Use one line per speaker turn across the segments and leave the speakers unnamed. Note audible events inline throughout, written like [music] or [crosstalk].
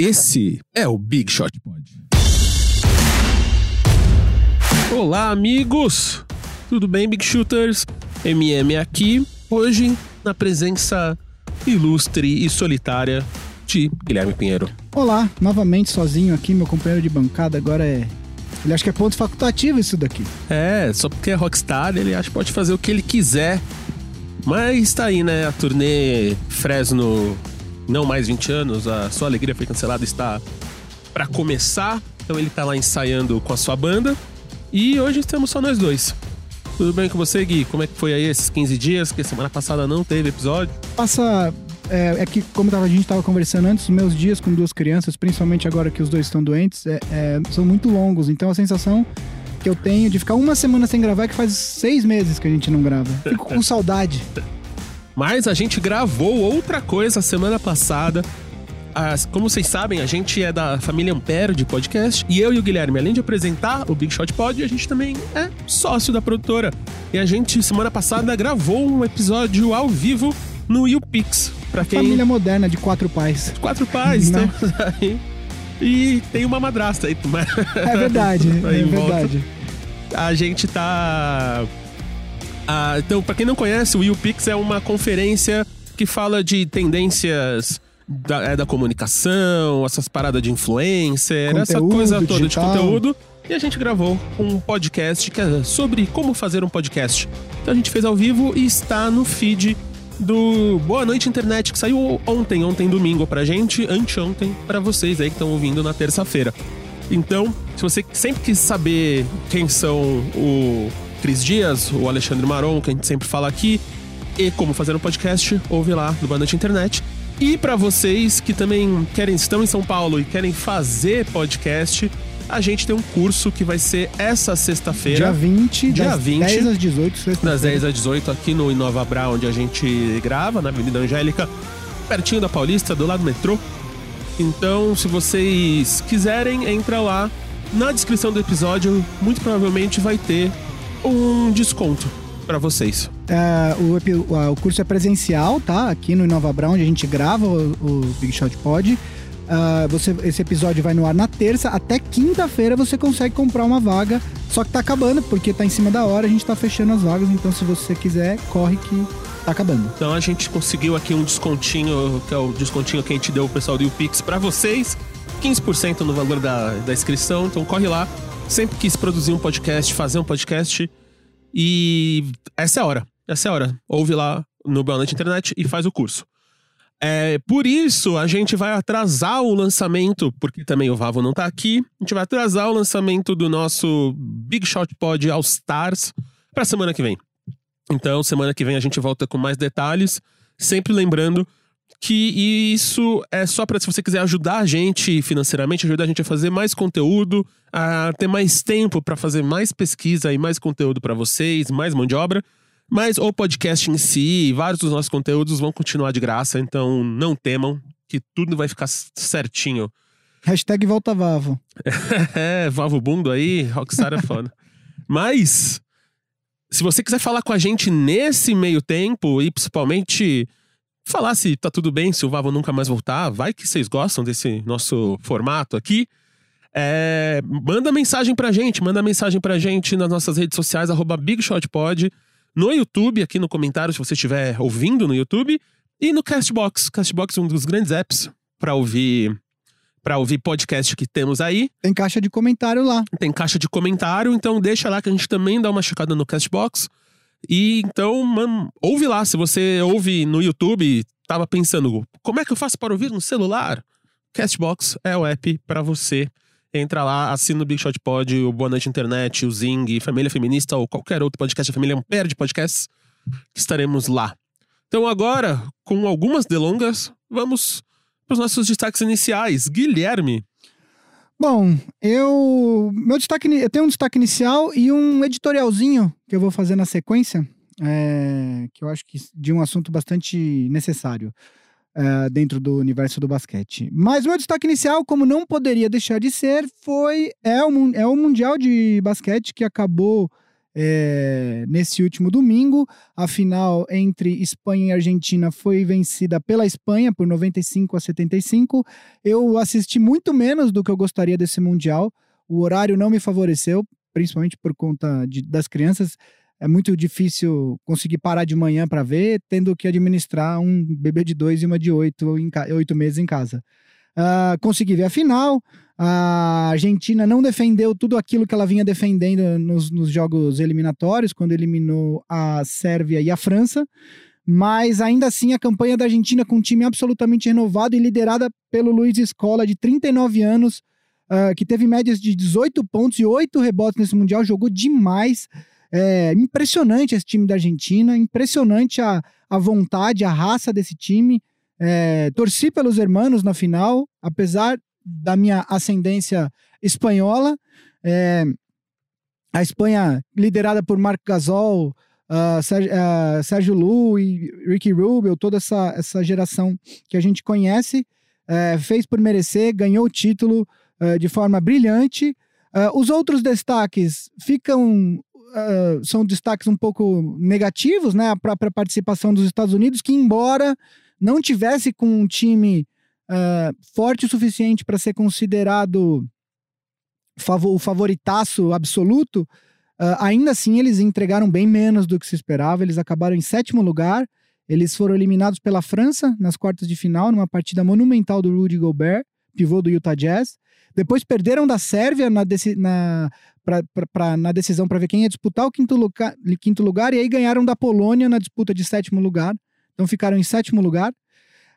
Esse é o Big Shot Pod. Olá, amigos! Tudo bem, Big Shooters? MM aqui, hoje na presença ilustre e solitária de Guilherme Pinheiro.
Olá, novamente sozinho aqui, meu companheiro de bancada agora é. Ele acha que é ponto facultativo isso daqui.
É, só porque é rockstar, ele acha que pode fazer o que ele quiser. Mas tá aí, né? A turnê Fresno não mais 20 anos, a sua alegria foi cancelada, está para começar. Então ele tá lá ensaiando com a sua banda. E hoje estamos só nós dois. Tudo bem com você, Gui? Como é que foi aí esses 15 dias? Que semana passada não teve episódio.
Passa. É, é que, como a gente estava conversando antes, os meus dias com duas crianças, principalmente agora que os dois estão doentes, é, é, são muito longos. Então a sensação que eu tenho de ficar uma semana sem gravar é que faz seis meses que a gente não grava. Fico com saudade. [laughs]
Mas a gente gravou outra coisa semana passada. As, como vocês sabem, a gente é da família Ampere de podcast. E eu e o Guilherme, além de apresentar o Big Shot Pod, a gente também é sócio da produtora. E a gente, semana passada, gravou um episódio ao vivo no YouPix. Pra quem...
Família moderna de quatro pais.
Quatro pais, né? [laughs] E tem uma madrasta aí. [laughs]
É verdade, [laughs] é verdade.
A gente tá ah, então, para quem não conhece, o YouPix é uma conferência que fala de tendências da, é, da comunicação, essas paradas de influencer, conteúdo, essa coisa toda digital. de conteúdo. E a gente gravou um podcast que é sobre como fazer um podcast. Então a gente fez ao vivo e está no feed do Boa Noite Internet, que saiu ontem, ontem domingo pra gente, anteontem pra vocês aí que estão ouvindo na terça-feira. Então, se você sempre quis saber quem são o Cris Dias, o Alexandre Maron, que a gente sempre fala aqui, e como fazer um podcast, ouve lá no Bandante Internet. E para vocês que também querem estão em São Paulo e querem fazer podcast, a gente tem um curso que vai ser essa sexta-feira.
Dia 20,
dia
das
20,
10 às 18,
Das 10 às 18 aqui no Inova Bra, onde a gente grava, na Avenida Angélica, pertinho da Paulista, do lado do metrô. Então, se vocês quiserem, entra lá. Na descrição do episódio, muito provavelmente vai ter um desconto para vocês.
É, o, o, curso é presencial, tá? Aqui no Inova Brown, onde a gente grava o, o Big Shot Pod. Uh, você, esse episódio vai no ar na terça, até quinta-feira você consegue comprar uma vaga. Só que tá acabando, porque tá em cima da hora, a gente tá fechando as vagas, então se você quiser, corre que tá acabando.
Então a gente conseguiu aqui um descontinho, que é o descontinho que a gente deu o pessoal do UPix para vocês. 15% no valor da, da inscrição, então corre lá, sempre quis produzir um podcast, fazer um podcast. E essa é a hora. Essa é a hora. Ouve lá no Boa Internet e faz o curso. É, por isso, a gente vai atrasar o lançamento, porque também o Vavo não tá aqui. A gente vai atrasar o lançamento do nosso Big Shot Pod All Stars pra semana que vem. Então, semana que vem a gente volta com mais detalhes. Sempre lembrando que isso é só para se você quiser ajudar a gente financeiramente, ajudar a gente a fazer mais conteúdo, a ter mais tempo para fazer mais pesquisa e mais conteúdo para vocês, mais mão de obra. Mas o podcast em si, vários dos nossos conteúdos vão continuar de graça, então não temam que tudo vai ficar certinho.
Hashtag volta Vavo. [laughs]
é, Vavo Bundo aí, Rockstar é foda. [laughs] Mas, se você quiser falar com a gente nesse meio tempo, e principalmente falar se tá tudo bem, se o Vavo nunca mais voltar. Vai que vocês gostam desse nosso formato aqui. É, manda mensagem pra gente, manda mensagem pra gente nas nossas redes sociais, arroba BigShotPod, no YouTube, aqui no comentário, se você estiver ouvindo no YouTube, e no Castbox. Castbox é um dos grandes apps para ouvir para ouvir podcast que temos aí.
Tem caixa de comentário lá.
Tem caixa de comentário, então deixa lá que a gente também dá uma checada no Castbox. E então, mano, ouve lá. Se você ouve no YouTube, tava pensando, como é que eu faço para ouvir no celular? Castbox é o app para você. Entra lá, assina o Big Shot Pod, o Boa Noite Internet, o Zing, Família Feminista ou qualquer outro podcast, a família Ampere de podcasts, estaremos lá. Então agora, com algumas delongas, vamos para os nossos destaques iniciais. Guilherme,
Bom, eu. Meu destaque. Eu tenho um destaque inicial e um editorialzinho que eu vou fazer na sequência, é, que eu acho que de um assunto bastante necessário é, dentro do universo do basquete. Mas meu destaque inicial, como não poderia deixar de ser, foi. É o, é o Mundial de Basquete que acabou é, nesse último domingo. A final entre Espanha e Argentina foi vencida pela Espanha por 95 a 75. Eu assisti muito menos do que eu gostaria desse Mundial. O horário não me favoreceu, principalmente por conta de, das crianças. É muito difícil conseguir parar de manhã para ver, tendo que administrar um bebê de dois e uma de oito, oito meses em casa. Uh, consegui ver a final. A Argentina não defendeu tudo aquilo que ela vinha defendendo nos, nos jogos eliminatórios, quando eliminou a Sérvia e a França. Mas ainda assim, a campanha da Argentina com um time absolutamente renovado e liderada pelo Luiz Escola, de 39 anos, uh, que teve médias de 18 pontos e 8 rebotes nesse Mundial, jogou demais. É impressionante esse time da Argentina, impressionante a, a vontade, a raça desse time. É, torci pelos hermanos na final, apesar da minha ascendência espanhola. É, a Espanha, liderada por Marc Gasol, uh, Sérgio, uh, Lu e Ricky Rubio, toda essa, essa geração que a gente conhece, uh, fez por merecer, ganhou o título uh, de forma brilhante. os outros destaques ficam. são destaques um pouco negativos, né? A própria participação dos Estados Unidos, que, embora não tivesse com um time uh, forte o suficiente para ser considerado favor, o favoritaço absoluto, uh, ainda assim eles entregaram bem menos do que se esperava. Eles acabaram em sétimo lugar. Eles foram eliminados pela França nas quartas de final, numa partida monumental do Rudy Gobert, pivô do Utah Jazz. Depois perderam da Sérvia na, na, pra, pra, pra, na decisão para ver quem ia disputar o quinto quinto lugar, e aí ganharam da Polônia na disputa de sétimo lugar. Então ficaram em sétimo lugar.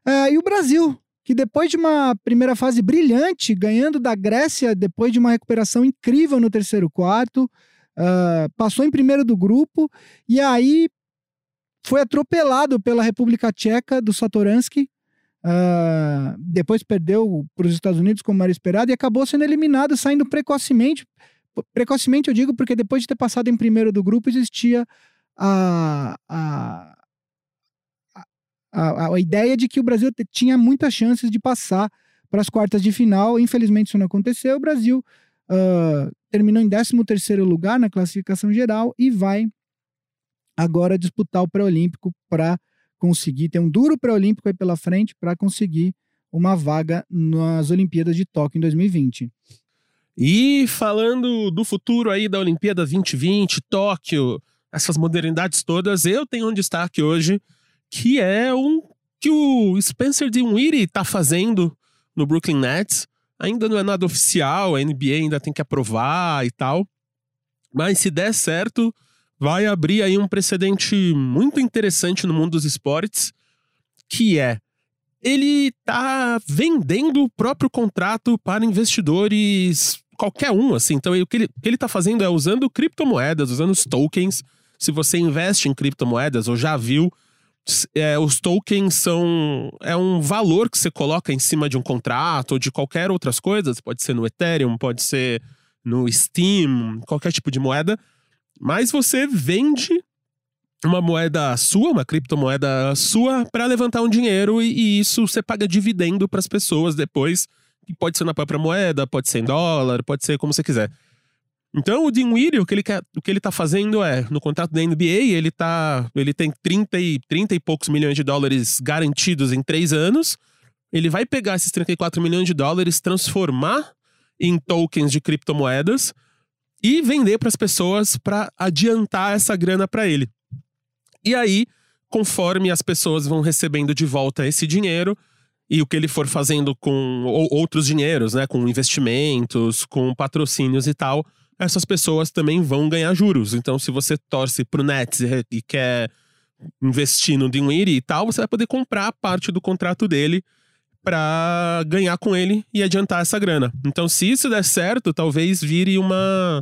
Uh, e o Brasil, que depois de uma primeira fase brilhante, ganhando da Grécia, depois de uma recuperação incrível no terceiro quarto, uh, passou em primeiro do grupo e aí foi atropelado pela República Tcheca do Satoransky. Uh, depois perdeu para os Estados Unidos, como era esperado, e acabou sendo eliminado, saindo precocemente. Precocemente eu digo porque depois de ter passado em primeiro do grupo, existia a, a a, a, ideia de que o Brasil tinha muitas chances de passar para as quartas de final. Infelizmente, isso não aconteceu. O Brasil uh, terminou em 13 lugar na classificação geral e vai agora disputar o pré-olímpico para conseguir ter um duro pré-olímpico aí pela frente para conseguir uma vaga nas Olimpíadas de Tóquio em 2020.
E falando do futuro aí da Olimpíada 2020, Tóquio, essas modernidades todas, eu tenho um destaque hoje que é um que o Spencer Dinwiddie está fazendo no Brooklyn Nets. Ainda não é nada oficial, a NBA ainda tem que aprovar e tal. Mas se der certo, vai abrir aí um precedente muito interessante no mundo dos esportes, que é ele tá vendendo o próprio contrato para investidores, qualquer um, assim. Então, o que ele, o que ele tá fazendo é usando criptomoedas, usando os tokens. Se você investe em criptomoedas ou já viu, é, os tokens são é um valor que você coloca em cima de um contrato ou de qualquer outras coisas. Pode ser no Ethereum, pode ser no Steam, qualquer tipo de moeda. Mas você vende uma moeda sua, uma criptomoeda sua, para levantar um dinheiro e, e, isso você paga dividendo para as pessoas depois. Que pode ser na própria moeda, pode ser em dólar, pode ser como você quiser. Então, o Dinwiddie, o que ele quer, o que ele tá fazendo é, no contrato da NBA, ele tá, ele tem 30 e, 30 e poucos milhões de dólares garantidos em três anos. Ele vai pegar esses 34 milhões de dólares, transformar em tokens de criptomoedas e vender para as pessoas para adiantar essa grana para ele. E aí, conforme as pessoas vão recebendo de volta esse dinheiro e o que ele for fazendo com outros dinheiros, né, com investimentos, com patrocínios e tal, essas pessoas também vão ganhar juros. Então, se você torce pro Nets e quer investir no Dinwiddie e tal, você vai poder comprar parte do contrato dele para ganhar com ele e adiantar essa grana. Então, se isso der certo, talvez vire uma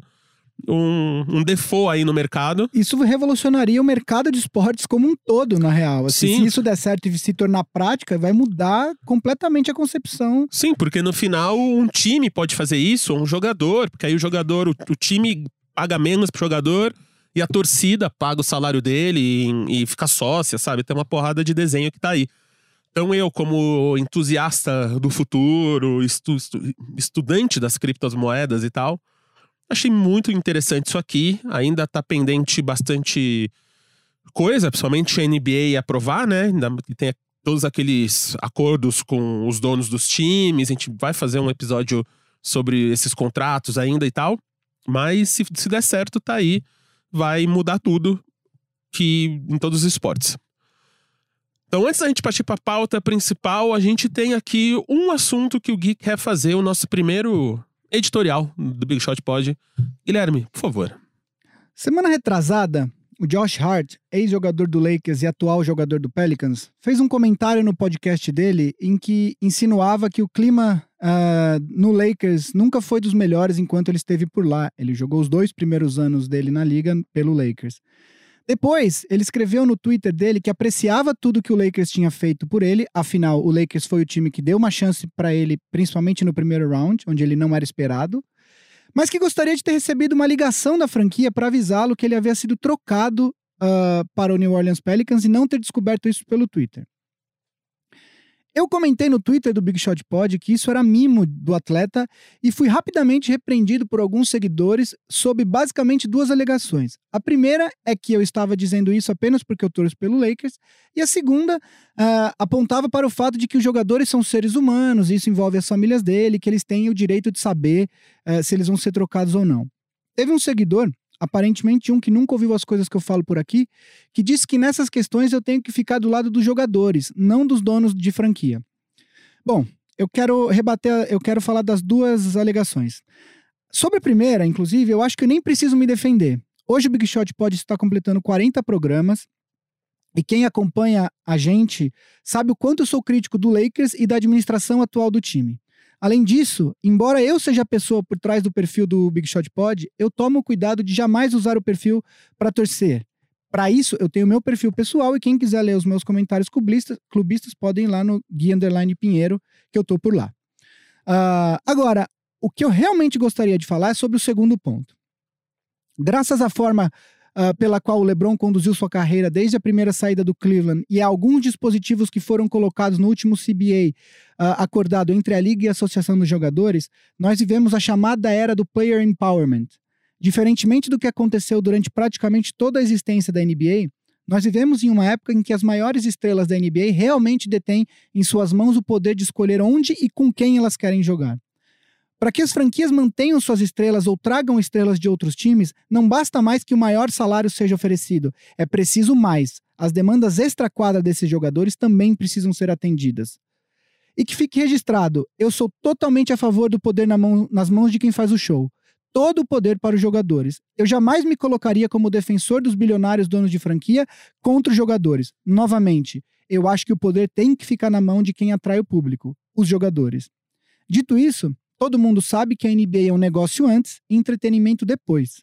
um, um default aí no mercado.
Isso revolucionaria o mercado de esportes como um todo, na real. Assim, Sim. Se isso der certo e se tornar prática, vai mudar completamente a concepção.
Sim, porque no final um time pode fazer isso, um jogador, porque aí o jogador, o, o time paga menos pro jogador e a torcida paga o salário dele e, e fica sócia, sabe? Tem uma porrada de desenho que tá aí. Então eu, como entusiasta do futuro, estu, estudante das criptomoedas e tal, Achei muito interessante isso aqui. Ainda tá pendente bastante coisa, principalmente a NBA aprovar, né? Ainda tem todos aqueles acordos com os donos dos times. A gente vai fazer um episódio sobre esses contratos ainda e tal. Mas se, se der certo, tá aí. Vai mudar tudo que em todos os esportes. Então, antes da gente partir para a pauta principal, a gente tem aqui um assunto que o Gui quer fazer, o nosso primeiro editorial do Big Shot Pod. Guilherme, por favor.
Semana retrasada, o Josh Hart, ex-jogador do Lakers e atual jogador do Pelicans, fez um comentário no podcast dele em que insinuava que o clima uh, no Lakers nunca foi dos melhores enquanto ele esteve por lá. Ele jogou os dois primeiros anos dele na liga pelo Lakers. Depois, ele escreveu no Twitter dele que apreciava tudo que o Lakers tinha feito por ele, afinal, o Lakers foi o time que deu uma chance para ele, principalmente no primeiro round, onde ele não era esperado, mas que gostaria de ter recebido uma ligação da franquia para avisá-lo que ele havia sido trocado uh, para o New Orleans Pelicans e não ter descoberto isso pelo Twitter. Eu comentei no Twitter do Big Shot Pod que isso era mimo do atleta e fui rapidamente repreendido por alguns seguidores sob basicamente duas alegações. A primeira é que eu estava dizendo isso apenas porque eu torço pelo Lakers, e a segunda uh, apontava para o fato de que os jogadores são seres humanos, isso envolve as famílias dele, que eles têm o direito de saber uh, se eles vão ser trocados ou não. Teve um seguidor aparentemente um que nunca ouviu as coisas que eu falo por aqui, que disse que nessas questões eu tenho que ficar do lado dos jogadores, não dos donos de franquia. Bom, eu quero rebater, eu quero falar das duas alegações. Sobre a primeira, inclusive, eu acho que eu nem preciso me defender. Hoje o Big Shot pode estar completando 40 programas. E quem acompanha a gente sabe o quanto eu sou crítico do Lakers e da administração atual do time. Além disso, embora eu seja a pessoa por trás do perfil do Big Shot Pod, eu tomo cuidado de jamais usar o perfil para torcer. Para isso, eu tenho meu perfil pessoal e quem quiser ler os meus comentários clubistas, clubistas podem ir lá no Gui Underline Pinheiro, que eu tô por lá. Uh, agora, o que eu realmente gostaria de falar é sobre o segundo ponto. Graças à forma uh, pela qual o LeBron conduziu sua carreira desde a primeira saída do Cleveland e alguns dispositivos que foram colocados no último CBA uh, ah, acordado entre a Liga e a Associação dos Jogadores, nós vivemos a chamada era do Player Empowerment. Diferentemente do que aconteceu durante praticamente toda a existência da NBA, nós vivemos em uma época em que as maiores estrelas da NBA realmente detêm em suas mãos o poder de escolher onde e com quem elas querem jogar. Para que as franquias mantenham suas estrelas ou tragam estrelas de outros times, não basta mais que o maior salário seja oferecido, é preciso mais. As demandas extra-quadra desses jogadores também precisam ser atendidas. E que fique registrado, eu sou totalmente a favor do poder na mão, nas mãos de quem faz o show. Todo o poder para os jogadores. Eu jamais me colocaria como defensor dos bilionários donos de franquia contra os jogadores. Novamente, eu acho que o poder tem que ficar na mão de quem atrai o público, os jogadores. Dito isso, Todo mundo sabe que a NBA é um negócio antes e entretenimento depois.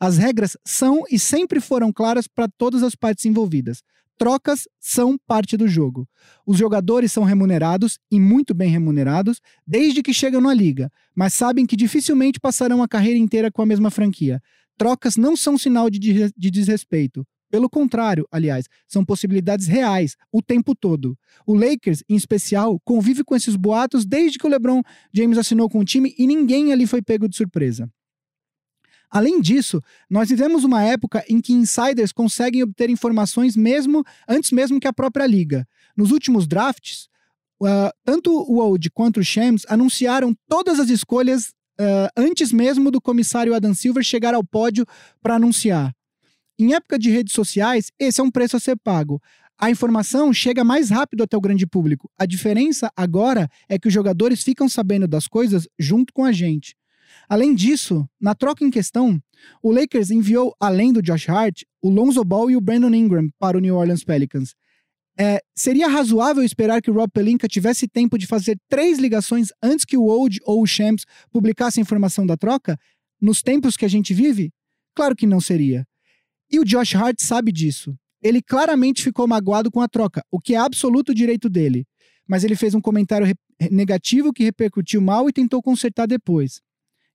As regras são e sempre foram claras para todas as partes envolvidas. Trocas são parte do jogo. Os jogadores são remunerados e muito bem remunerados desde que chegam na liga, mas sabem que dificilmente passarão a carreira inteira com a mesma franquia. Trocas não são sinal de, de desrespeito. Pelo contrário, aliás, são possibilidades reais o tempo todo. O Lakers, em especial, convive com esses boatos desde que o LeBron James assinou com o time e ninguém ali foi pego de surpresa. Além disso, nós vivemos uma época em que insiders conseguem obter informações mesmo antes mesmo que a própria liga. Nos últimos drafts, uh, tanto o Old quanto o Shams anunciaram todas as escolhas uh, antes mesmo do comissário Adam Silver chegar ao pódio para anunciar. Em época de redes sociais, esse é um preço a ser pago. A informação chega mais rápido até o grande público. A diferença agora é que os jogadores ficam sabendo das coisas junto com a gente. Além disso, na troca em questão, o Lakers enviou, além do Josh Hart, o Lonzo Ball e o Brandon Ingram para o New Orleans Pelicans. É, seria razoável esperar que o Rob Pelinka tivesse tempo de fazer três ligações antes que o Old ou o Shams publicasse a informação da troca? Nos tempos que a gente vive? Claro que não seria. E o Josh Hart sabe disso. Ele claramente ficou magoado com a troca, o que é absoluto direito dele. Mas ele fez um comentário negativo que repercutiu mal e tentou consertar depois.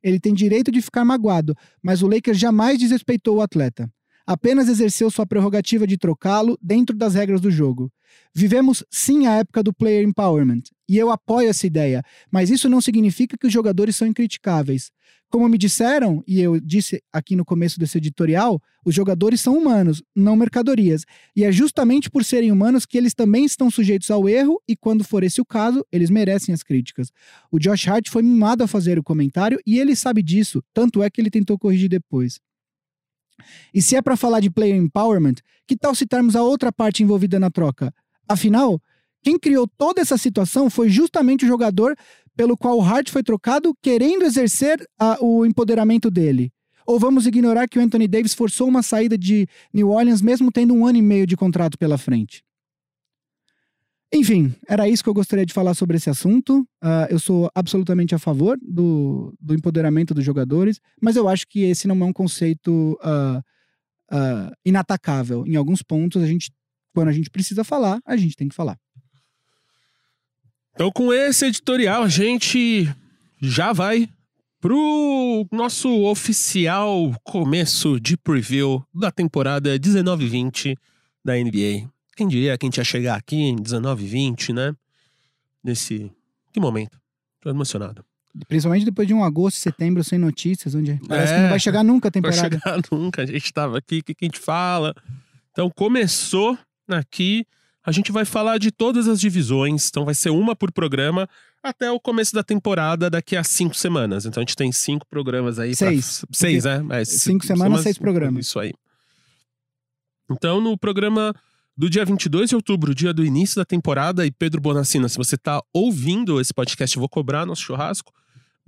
Ele tem direito de ficar magoado, mas o Lakers jamais desrespeitou o atleta. Apenas exerceu sua prerrogativa de trocá-lo dentro das regras do jogo. Vivemos sim a época do player empowerment, e eu apoio essa ideia, mas isso não significa que os jogadores são incriticáveis. Como me disseram, e eu disse aqui no começo desse editorial, os jogadores são humanos, não mercadorias. E é justamente por serem humanos que eles também estão sujeitos ao erro, e quando for esse o caso, eles merecem as críticas. O Josh Hart foi mimado a fazer o comentário e ele sabe disso, tanto é que ele tentou corrigir depois. E se é para falar de player empowerment, que tal citarmos a outra parte envolvida na troca? Afinal, quem criou toda essa situação foi justamente o jogador pelo qual o Hart foi trocado, querendo exercer a, o empoderamento dele. Ou vamos ignorar que o Anthony Davis forçou uma saída de New Orleans mesmo tendo um ano e meio de contrato pela frente? Enfim, era isso que eu gostaria de falar sobre esse assunto. Uh, eu sou absolutamente a favor do, do, empoderamento dos jogadores, mas eu acho que esse não é um conceito uh, uh, inatacável. Em alguns pontos, a gente, quando a gente precisa falar, a gente tem que falar.
Então, com esse editorial, a gente já vai pro nosso oficial começo de preview da temporada 19-20 da NBA. Quem diria que a gente ia chegar aqui em 19 20, né? Nesse. Que momento. Tô emocionado.
Principalmente depois de um agosto, setembro sem notícias, onde parece é, que não vai chegar nunca a temporada.
Vai chegar [laughs] nunca, a gente tava aqui, o que, que a gente fala? Então começou aqui, a gente vai falar de todas as divisões, então vai ser uma por programa até o começo da temporada, daqui a cinco semanas. Então a gente tem cinco programas aí.
Seis.
Pra... Seis, né?
É, cinco semanas, semanas, seis programas.
Isso aí. Então no programa do dia 22 de outubro, dia do início da temporada. E Pedro Bonassina, se você está ouvindo esse podcast, vou cobrar nosso churrasco.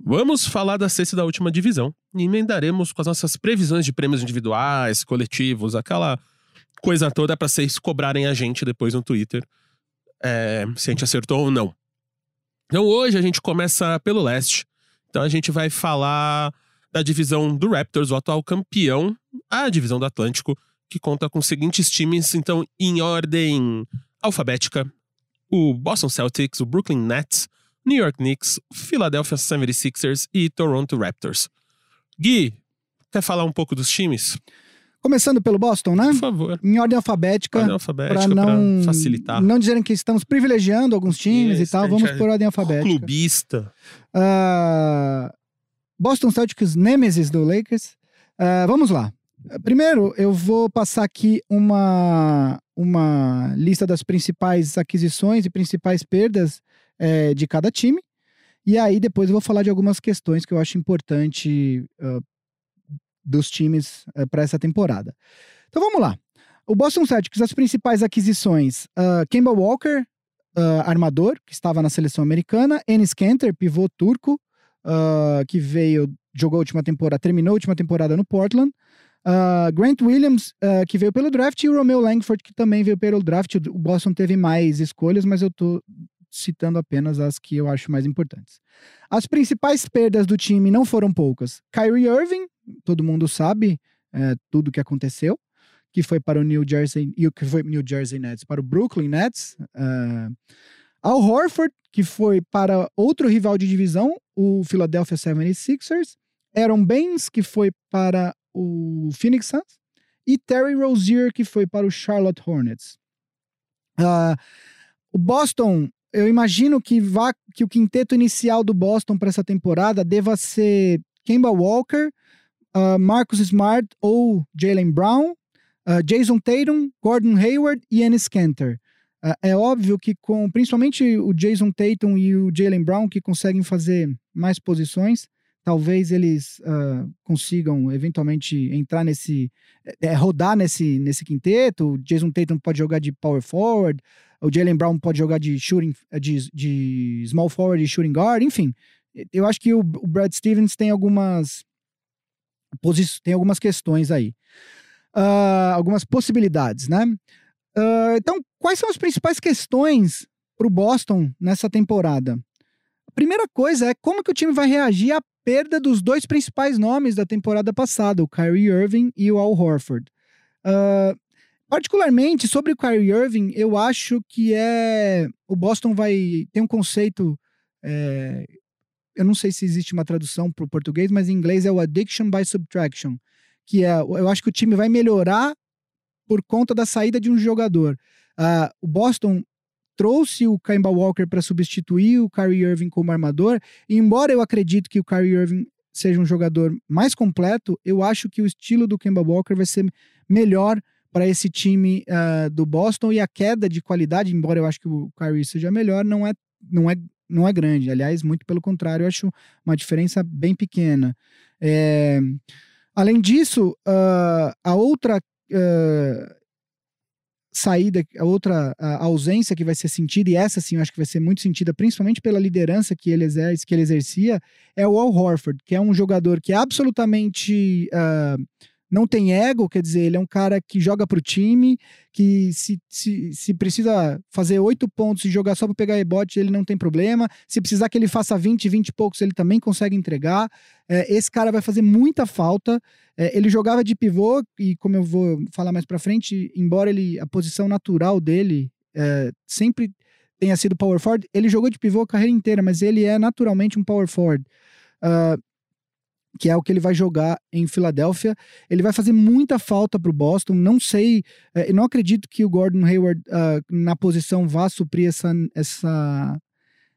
Vamos falar da sexta e da última divisão. E emendaremos com as nossas previsões de prêmios individuais, coletivos, aquela coisa toda para vocês cobrarem a gente depois no Twitter é, se a gente acertou ou não. Então hoje a gente começa pelo leste. Então a gente vai falar da divisão do Raptors, o atual campeão, a divisão do Atlântico que conta com os seguintes times, então, em ordem alfabética: o Boston Celtics, o Brooklyn Nets, New York Knicks, Philadelphia 76ers e Toronto Raptors. Gui, quer falar um pouco dos times?
Começando pelo Boston, né?
Por favor.
Em ordem alfabética.
Ordem alfabética para não facilitar.
Não dizerem que estamos privilegiando alguns times Isso, e tal. Vamos é por ordem alfabética.
Clubista.
Uh, Boston Celtics, Nemesis do Lakers. Uh, vamos lá. Primeiro, eu vou passar aqui uma, uma lista das principais aquisições e principais perdas é, de cada time. E aí, depois, eu vou falar de algumas questões que eu acho importante uh, dos times uh, para essa temporada. Então, vamos lá. O Boston Celtics, as principais aquisições: uh, Kemba Walker, armador, que estava na seleção americana, Enes Kanter, pivô turco, que veio, jogou a última temporada, terminou a última temporada no Portland. Uh, Grant Williams, uh, que veio pelo draft, e o Romeo Langford, que também veio pelo draft. O Boston teve mais escolhas, mas eu tô citando apenas as que eu acho mais importantes. As principais perdas do time não foram poucas. Kyrie Irving, todo mundo sabe é, tudo o que aconteceu, que foi para o New Jersey e que foi New Jersey Nets para o Brooklyn Nets. Uh, Al Horford, que foi para outro rival de divisão, o Philadelphia 76ers. Aaron Baines, que foi para o Phoenix Suns, e Terry Rozier, que foi para o Charlotte Hornets. Uh, o Boston, eu imagino que, vá, que o quinteto inicial do Boston para essa temporada deva ser Kemba Walker, uh, Marcus Smart ou Jalen Brown, uh, Jason Tatum, Gordon Hayward e Ennis Kanter. é óbvio que com principalmente o Jason Tatum e o Jalen Brown que conseguem fazer mais posições, talvez eles uh, consigam eventualmente entrar nesse, é, rodar nesse, nesse quinteto. O Jason Tatum pode jogar de power forward, o Jalen Brown pode jogar de shooting, de, de small forward e shooting guard, enfim. Eu acho que o, o Brad Stevens tem algumas tem algumas questões aí, uh, algumas possibilidades, né? Uh, então, quais são as principais questões para o Boston nessa temporada? A primeira coisa é como que o time vai reagir à perda dos dois principais nomes da temporada passada, o Kyrie Irving e o Al Horford. Uh, particularmente sobre o Kyrie Irving, eu acho que é o Boston vai tem um conceito é, eu não sei se existe uma tradução para o português, mas em inglês é o addiction by subtraction, que é, eu acho que o time vai melhorar por conta da saída de um jogador. Uh, o Boston trouxe o Kemba Walker para substituir o Kyrie Irving como armador, e embora eu acredite que o Kyrie Irving seja um jogador mais completo, eu acho que o estilo do Kemba Walker vai ser melhor para esse time uh, do Boston e a queda de qualidade, embora eu acho que o Kyrie seja melhor, não é, não é, não é grande. Aliás, muito pelo contrário, eu acho uma diferença bem pequena. É... Além disso, uh, a outra uh, saída, a outra a ausência que vai ser sentida, e essa sim eu acho que vai ser muito sentida, principalmente pela liderança que ele, exerce, que ele exercia, é o Al Horford, que é um jogador que é absolutamente. Uh, não tem ego, quer dizer, ele é um cara que joga para o time, que se, se, se precisa fazer oito pontos e jogar só para pegar rebote, ele não tem problema. Se precisar que ele faça 20, 20 e poucos, ele também consegue entregar. É, esse cara vai fazer muita falta. É, ele jogava de pivô, e como eu vou falar mais para frente, embora ele a posição natural dele é, sempre tenha sido power forward, ele jogou de pivô a carreira inteira, mas ele é naturalmente um power forward. Uh, que é o que ele vai jogar em Filadélfia. Ele vai fazer muita falta para o Boston. Não sei, é, não acredito que o Gordon Hayward uh, na posição vá suprir essa essa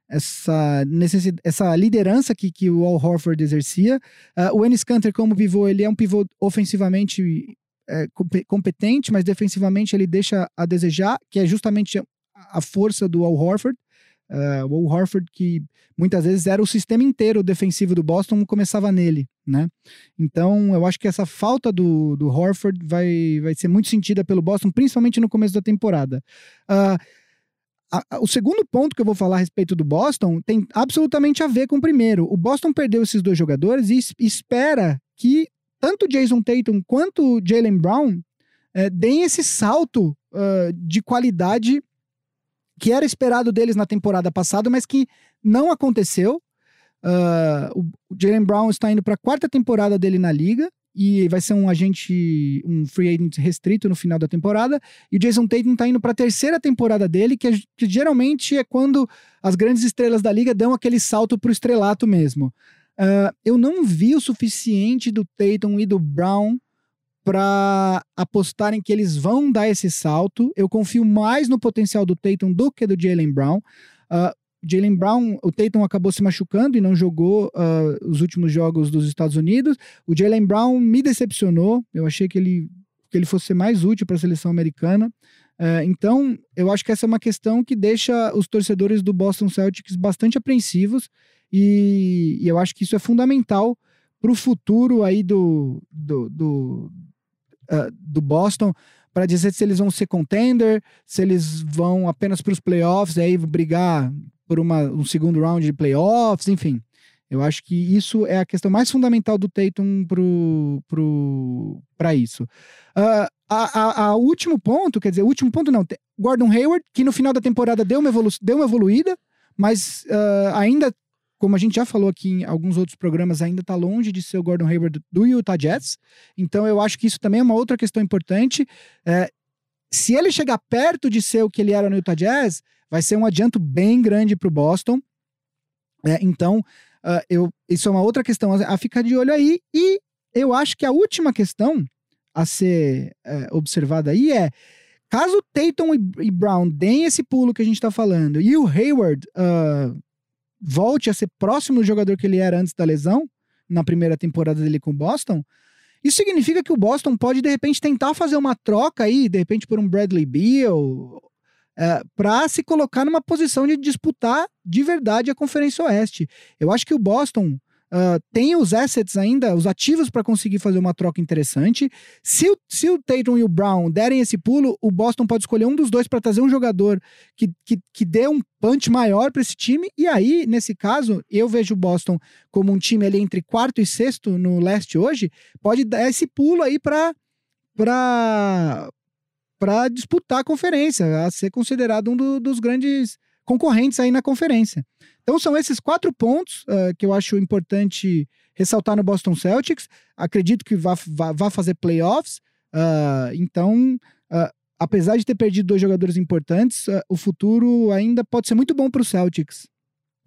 essa, necessidade, essa liderança que, que o Al Horford exercia. Uh, o Ennis Canter, como pivô, ele é um pivô ofensivamente é, competente, mas defensivamente ele deixa a desejar, que é justamente a força do Al Horford. Uh, o Horford, que muitas vezes era o sistema inteiro defensivo do Boston, começava nele, né? Então, eu acho que essa falta do, do Horford vai, vai ser muito sentida pelo Boston, principalmente no começo da temporada. Uh, a, a, o segundo ponto que eu vou falar a respeito do Boston tem absolutamente a ver com o primeiro. O Boston perdeu esses dois jogadores e espera que tanto Jason Tatum quanto Jalen Brown uh, deem esse salto uh, de qualidade que era esperado deles na temporada passada, mas que não aconteceu. Uh, o Jalen Brown está indo para a quarta temporada dele na liga e vai ser um agente, um free agent restrito no final da temporada. E o Jason Tatum está indo para a terceira temporada dele, que, é, que, geralmente é quando as grandes estrelas da liga dão aquele salto para o estrelato mesmo. Uh, eu não vi o suficiente do Tatum e do Brown para apostarem que eles vão dar esse salto. Eu confio mais no potencial do Tatum do que do Jalen Brown. Uh, Jalen Brown, o Tatum acabou se machucando e não jogou uh, os últimos jogos dos Estados Unidos. O Jalen Brown me decepcionou. Eu achei que ele, que ele fosse mais útil para a seleção americana. Uh, então, eu acho que essa é uma questão que deixa os torcedores do Boston Celtics bastante apreensivos e, e eu acho que isso é fundamental para o futuro aí do, do, do, uh, do Boston para dizer se eles vão ser contender, se eles vão apenas para os playoffs, aí brigar por uma, um segundo round de playoffs, enfim. Eu acho que isso é a questão mais fundamental do Tatum para pro, pro, isso. Uh, a, a, a, último ponto, quer dizer, último ponto não, Gordon Hayward, que no final da temporada deu uma, evolu deu uma evoluída, mas uh, ainda como a gente já falou aqui em alguns outros programas, ainda está longe de ser o Gordon Hayward do Utah Jazz. Então eu acho que isso também é uma outra questão importante. É, se ele chegar perto de ser o que ele era no Utah Jazz, vai ser um adianto bem grande para o Boston. É, então, uh, eu, isso é uma outra questão a ficar de olho aí. E eu acho que a última questão a ser é, observada aí é caso Tatum e, Brown deem esse pulo que a gente está falando e o Hayward uh, volte a ser próximo do jogador que ele era antes da lesão, na primeira temporada dele com o Boston, isso significa que o Boston pode, de repente, tentar fazer uma troca aí, de repente, por um Bradley Beal, é, para se colocar numa posição de disputar de verdade a Conferência Oeste. Eu acho que o Boston Uh, tem os assets ainda, os ativos para conseguir fazer uma troca interessante. Se o, se o Tatum e o Brown derem esse pulo, o Boston pode escolher um dos dois para trazer um jogador que, que, que dê um punch maior para esse time. E aí, nesse caso, eu vejo o Boston como um time ali entre quarto e sexto no leste hoje, pode dar esse pulo aí para para disputar a conferência, a ser considerado um do, dos grandes concorrentes aí na conferência. Então são esses quatro pontos uh, que eu acho importante ressaltar no Boston Celtics. Acredito que vá, vá, vá fazer playoffs. Uh, então, uh, apesar de ter perdido dois jogadores importantes, o futuro ainda pode ser muito bom para os Celtics.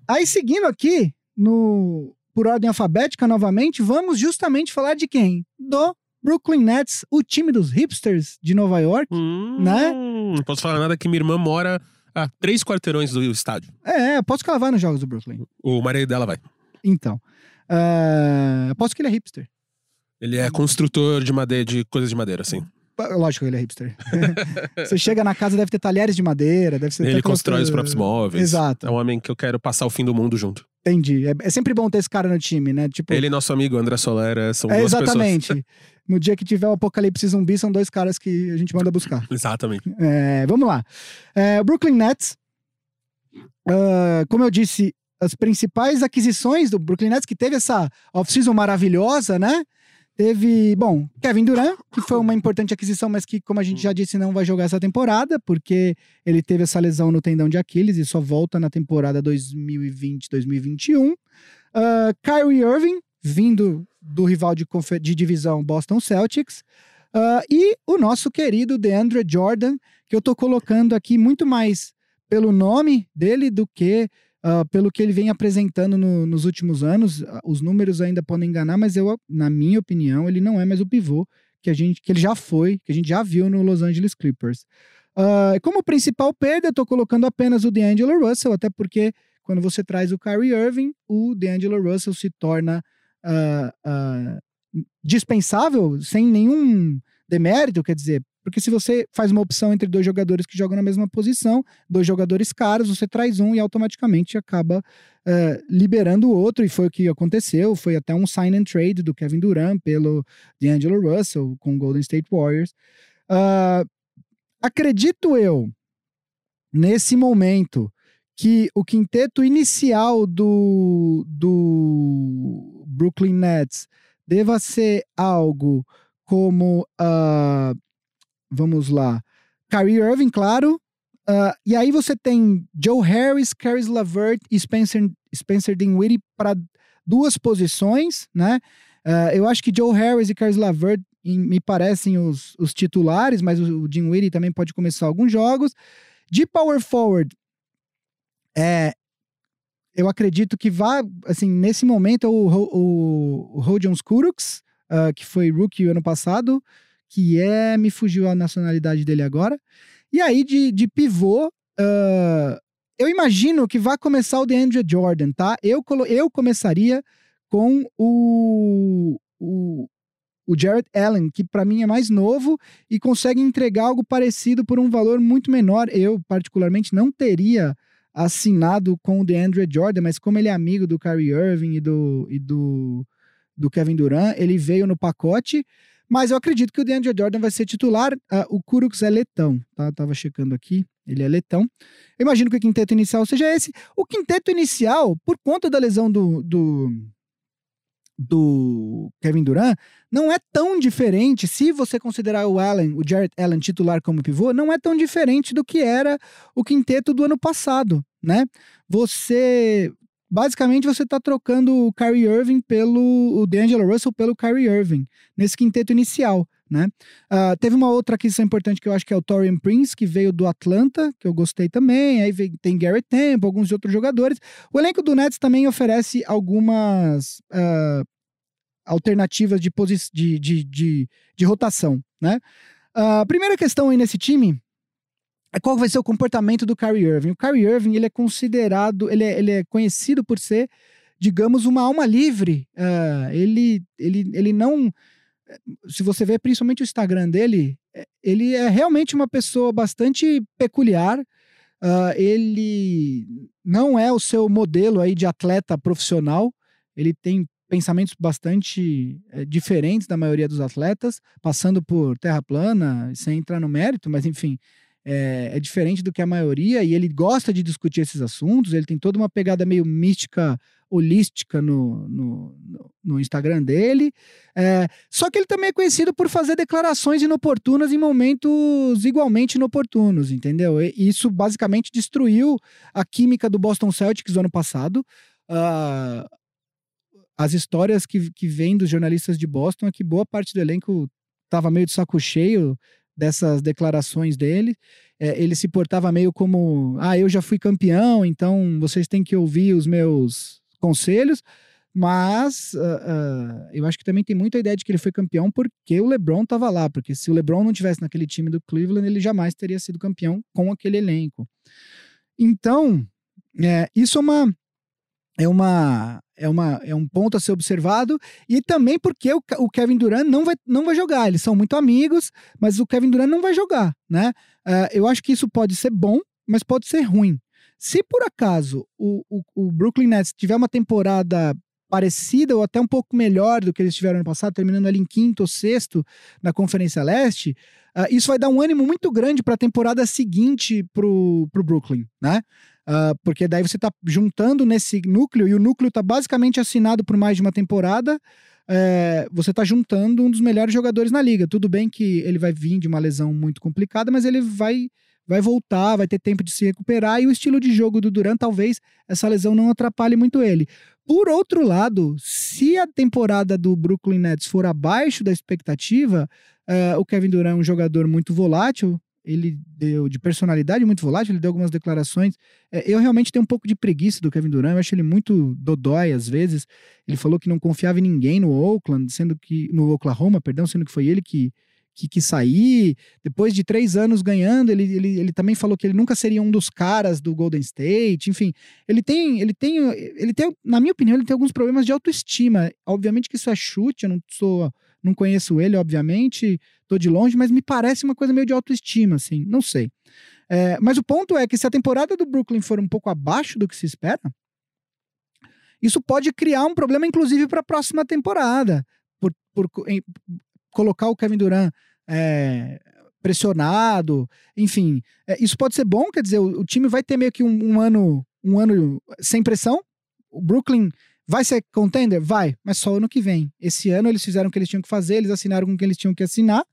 Aí seguindo aqui no por ordem alfabética novamente, vamos justamente falar de quem? Do Brooklyn Nets, o time dos hipsters de Nova York.
Hum,
Né?
Não posso falar nada que minha irmã mora a três quarteirões do estádio.
É, posso que ela vai nos jogos do Brooklyn.
O marido dela vai.
Então. ah, aposto que ele é hipster.
Ele é construtor de madeira, de coisas de madeira, assim.
Lógico que ele é hipster. [laughs] Você chega na casa, deve ter talheres de madeira, deve ser.
Ele constrói os próprios móveis.
Exato.
É um homem que eu quero passar o fim do mundo junto.
Entendi. É, é sempre bom ter esse cara no time, né? Tipo,
Ele e nosso amigo André Solera são
é
duas pessoas.
exatamente. No dia que tiver o apocalipse zumbi, são dois caras que a gente manda buscar. [laughs]
Exatamente.
É, vamos lá. É, Brooklyn Nets, ah, como eu disse, as principais aquisições do Brooklyn Nets, que teve essa off-season maravilhosa, né? Teve, bom, Kevin Durant, que foi uma importante aquisição, mas que, como a gente já disse, não vai jogar essa temporada, porque ele teve essa lesão no tendão de Aquiles e só volta na temporada 2020-2021. Ah, Kyrie Irving, vindo do rival de, de divisão Boston Celtics. Ah, e o nosso querido DeAndre Jordan, que eu tô colocando aqui muito mais pelo nome dele do que ah, pelo que ele vem apresentando no- nos últimos anos. Ah, Os números ainda podem enganar, mas eu, na minha opinião, ele não é mais o pivô que a gente que ele já foi, que a gente já viu no Los Angeles Clippers. Ah, como principal perda, eu tô colocando apenas o DeAngelo Russell, até porque quando você traz o Kyrie Irving, o DeAngelo Russell se torna ah, dispensável sem nenhum demérito, quer dizer, porque se você faz uma opção entre dois jogadores que jogam na mesma posição, dois jogadores caros, você traz um e automaticamente acaba eh, liberando o outro, e foi o que aconteceu, foi até um sign and trade do Kevin Durant pelo D'Angelo Russell com o Golden State Warriors. Ah, acredito eu, nesse momento, que o quinteto inicial do, do Brooklyn Nets deva ser algo como, ah, vamos lá, Kyrie Irving, claro, ah, e aí você tem Joe Harris, Caris LeVert e Spencer, Spencer Dinwiddie para duas posições, né? Ah, eu acho que Joe Harris e Caris LeVert em- me parecem os, os titulares, mas o, o Dinwiddie também pode começar alguns jogos. De power forward, é, eu acredito que vá, assim, nesse momento, o, Ro- o, o Rodion Skuruks, ah, que foi rookie ano passado, que é, me fugiu a nacionalidade dele agora. E aí, de, de pivô, ah, eu imagino que vai começar o DeAndre Jordan, tá? Eu, eu começaria com o, o, o Jarrett Allen, que para mim é mais novo e consegue entregar algo parecido por um valor muito menor. Eu, particularmente, não teria assinado com o DeAndre Jordan, mas como ele é amigo do Kyrie Irving e do, e do, do Kevin Durant, ele veio no pacote. Mas eu acredito que o DeAndre Jordan vai ser titular. Ah, o Kuruks é letão, tá? Tava checando aqui. Ele é letão. Eu imagino que o quinteto inicial seja esse. O quinteto inicial, por conta da lesão do, do, do Kevin Durant, não é tão diferente. Se você considerar o Allen, o Jarrett Allen titular como pivô, não é tão diferente do que era o quinteto do ano passado, né? Você basicamente você está trocando o Kyrie Irving pelo o D'Angelo Russell pelo Kyrie Irving nesse quinteto inicial, né? Ah, teve uma outra aquisição importante que eu acho que é o Torian Prince, que veio do Atlanta, que eu gostei também. Aí vem- tem Garrett Temple, alguns outros jogadores. O elenco do Nets também oferece algumas ah, alternativas de, de, de, de, de rotação, né? A primeira questão aí nesse time qual vai ser o comportamento do Kyrie Irving. O Kyrie Irving, ele é considerado, ele é, ele é conhecido por ser, digamos, uma alma livre. Ah, ele, ele, ele não... Se você vê principalmente o Instagram dele, é- ele é realmente uma pessoa bastante peculiar. Ah, ele não é o seu modelo aí de atleta profissional. Ele tem pensamentos bastante eh, diferentes da maioria dos atletas, passando por terra plana, sem entrar no mérito, mas enfim, é, é diferente do que a maioria e ele gosta de discutir esses assuntos. Ele tem toda uma pegada meio mística, holística no, no, no- no Instagram dele. É, só que ele também é conhecido por fazer declarações inoportunas em momentos igualmente inoportunos, entendeu? E isso basicamente destruiu a química do Boston Celtics do ano passado. Ah, as histórias que, que vêm dos jornalistas de Boston é que boa parte do elenco estava meio de saco cheio dessas declarações dele. É, ele se portava meio como: ah, eu já fui campeão, então vocês têm que ouvir os meus conselhos. Mas uh, uh, eu acho que também tem muita ideia de que ele foi campeão porque o LeBron estava lá. Porque se o LeBron não tivesse naquele time do Cleveland, ele jamais teria sido campeão com aquele elenco. Então, é, isso é uma, é uma é, uma, é um ponto a ser observado. E também porque o, o, Kevin Durant não vai, não vai jogar. Eles são muito amigos, mas o Kevin Durant não vai jogar, né? Uh, eu acho que isso pode ser bom, mas pode ser ruim. Se por acaso o, o, o Brooklyn Nets tiver uma temporada parecida ou até um pouco melhor do que eles tiveram no passado, terminando ali em quinto ou sexto na Conferência Leste, uh, isso vai dar um ânimo muito grande para a temporada seguinte para o Brooklyn, né? Uh, porque daí você está juntando nesse núcleo e o núcleo está basicamente assinado por mais de uma temporada. É, você está juntando um dos melhores jogadores na liga. Tudo bem que ele vai vir de uma lesão muito complicada, mas ele vai vai voltar, vai ter tempo de se recuperar e o estilo de jogo do Durant talvez essa lesão não atrapalhe muito ele. Por outro lado, se a temporada do Brooklyn Nets for abaixo da expectativa, uh, o Kevin Durant é um jogador muito volátil, ele deu de personalidade muito volátil, ele deu algumas declarações. É, eu realmente tenho um pouco de preguiça do Kevin Durant, eu acho ele muito dodói às vezes. Ele falou que não confiava em ninguém no Oakland, sendo que no Oklahoma, perdão, sendo que foi ele que que quis sair. Depois de três anos ganhando, ele, ele, ele também falou que ele nunca seria um dos caras do Golden State. Enfim, ele tem, ele tem, ele tem, na minha opinião, ele tem alguns problemas de autoestima. Obviamente que isso é chute, eu não sou, não conheço ele, obviamente, tô de longe, mas me parece uma coisa meio de autoestima, assim, não sei. É, mas o ponto é que se a temporada do Brooklyn for um pouco abaixo do que se espera, isso pode criar um problema, inclusive, para a próxima temporada. Por, por, em, colocar o Kevin Durant é, pressionado, enfim. É, isso pode ser bom, quer dizer, o, o time vai ter meio que um, um, ano um ano sem pressão. O Brooklyn vai ser contender? Vai, mas só ano que vem. Esse ano eles fizeram o que eles tinham que fazer, eles assinaram com o que eles tinham que assinar,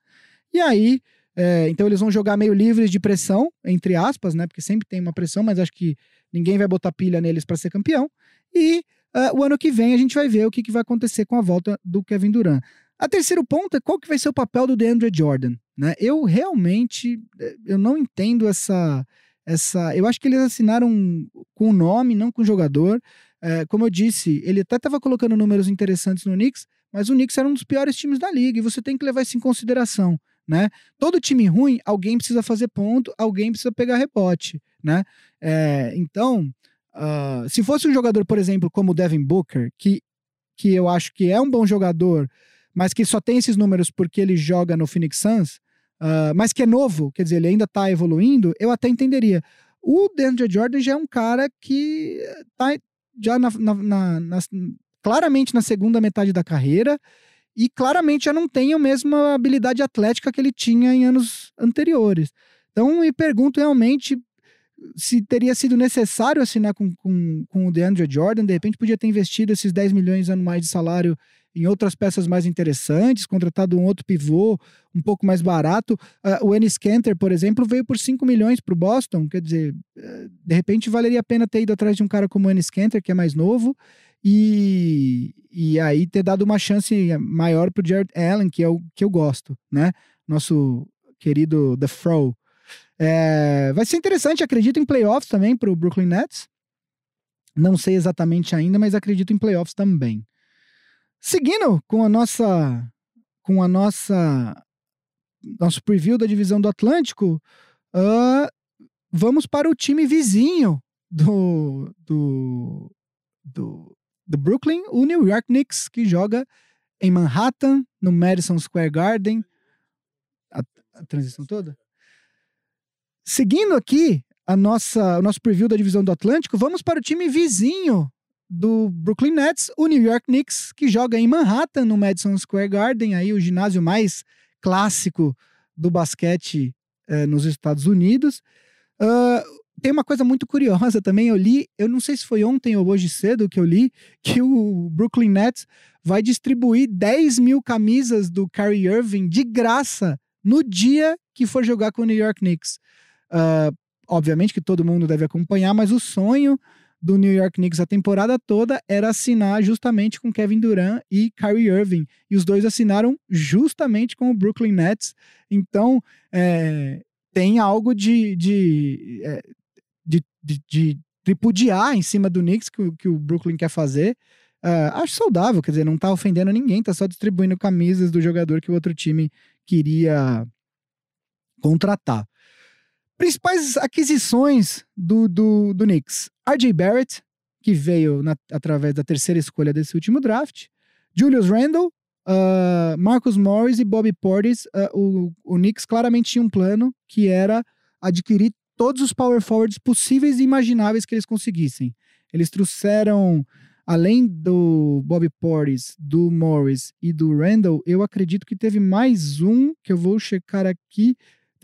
e aí. É, então eles vão jogar meio livres de pressão, entre aspas, né? Porque sempre tem uma pressão, mas acho que ninguém vai botar pilha neles para ser campeão. E uh, o ano que vem a gente vai ver o que, que vai acontecer com a volta do Kevin Durant. A terceiro ponto é qual que vai ser o papel do DeAndre Jordan, né? Eu realmente eh, eu não entendo essa essa, eu acho que eles assinaram com o nome, não com o jogador. É, como eu disse, ele até estava colocando números interessantes no Knicks, mas o Knicks era um dos piores times da liga e você tem que levar isso em consideração, né? Todo time ruim, alguém precisa fazer ponto, alguém precisa pegar rebote, né? É, então, uh, se fosse um jogador, por exemplo, como o Devin Booker, que, que eu acho que é um bom jogador, mas que só tem esses números porque ele joga no Phoenix Suns, uh, mas que é novo, quer dizer, ele ainda está evoluindo, eu até entenderia. O DeAndre Jordan já é um cara que está já na, na, na, na, claramente na segunda metade da carreira e claramente já não tem a mesma habilidade atlética que ele tinha em anos anteriores. Então, me pergunto realmente se teria sido necessário assinar com, com, com o DeAndre Jordan, de repente podia ter investido esses 10 milhões anuais de salário em outras peças mais interessantes, contratado um outro pivô um pouco mais barato. Uh, o Ennis Canter, por exemplo, veio por 5 milhões para o Boston. Quer dizer, uh, de repente valeria a pena ter ido atrás de um cara como o Ennis Canter, que é mais novo, e, e aí ter dado uma chance maior para o Jared Allen, que é o que eu gosto, né? Nosso querido The Fro. É, vai ser interessante, acredito em playoffs também para o Brooklyn Nets. Não sei exatamente ainda, mas acredito em playoffs também. Seguindo com a nossa com a nossa nosso preview da divisão do Atlântico, uh, vamos para o time vizinho do, do, do, do Brooklyn, o New York Knicks, que joga em Manhattan, no Madison Square Garden. A, a transição toda? Seguindo aqui a nossa, o nosso preview da divisão do Atlântico, vamos para o time vizinho do Brooklyn Nets, o New York Knicks, que joga em Manhattan, no Madison Square Garden, aí o ginásio mais clássico do basquete eh, nos Estados Unidos. Uh, tem uma coisa muito curiosa também, eu li, eu não sei se foi ontem ou hoje cedo que eu li, que o Brooklyn Nets vai distribuir 10 mil camisas do Kyrie Irving de graça no dia que for jogar com o New York Knicks. Uh, obviamente que todo mundo deve acompanhar, mas o sonho do New York Knicks a temporada toda era assinar justamente com Kevin Durant e Kyrie Irving. E os dois assinaram justamente com o Brooklyn Nets. Então, é, tem algo de, de, é, de, de, de, tripudiar em cima do Knicks que, que o Brooklyn quer fazer. Uh, acho saudável, quer dizer, não tá ofendendo ninguém, tá só distribuindo camisas do jogador que o outro time queria contratar. Principais aquisições do, do, do Knicks: RJ Barrett, que veio na, através da terceira escolha desse último draft, Julius Randle, uh, Marcus Morris e Bobby Portis. Uh, o, o Knicks claramente tinha um plano que era adquirir todos os power forwards possíveis e imagináveis que eles conseguissem. Eles trouxeram além do Bobby Portis, do Morris e do Randall, eu acredito que teve mais um, que eu vou checar aqui,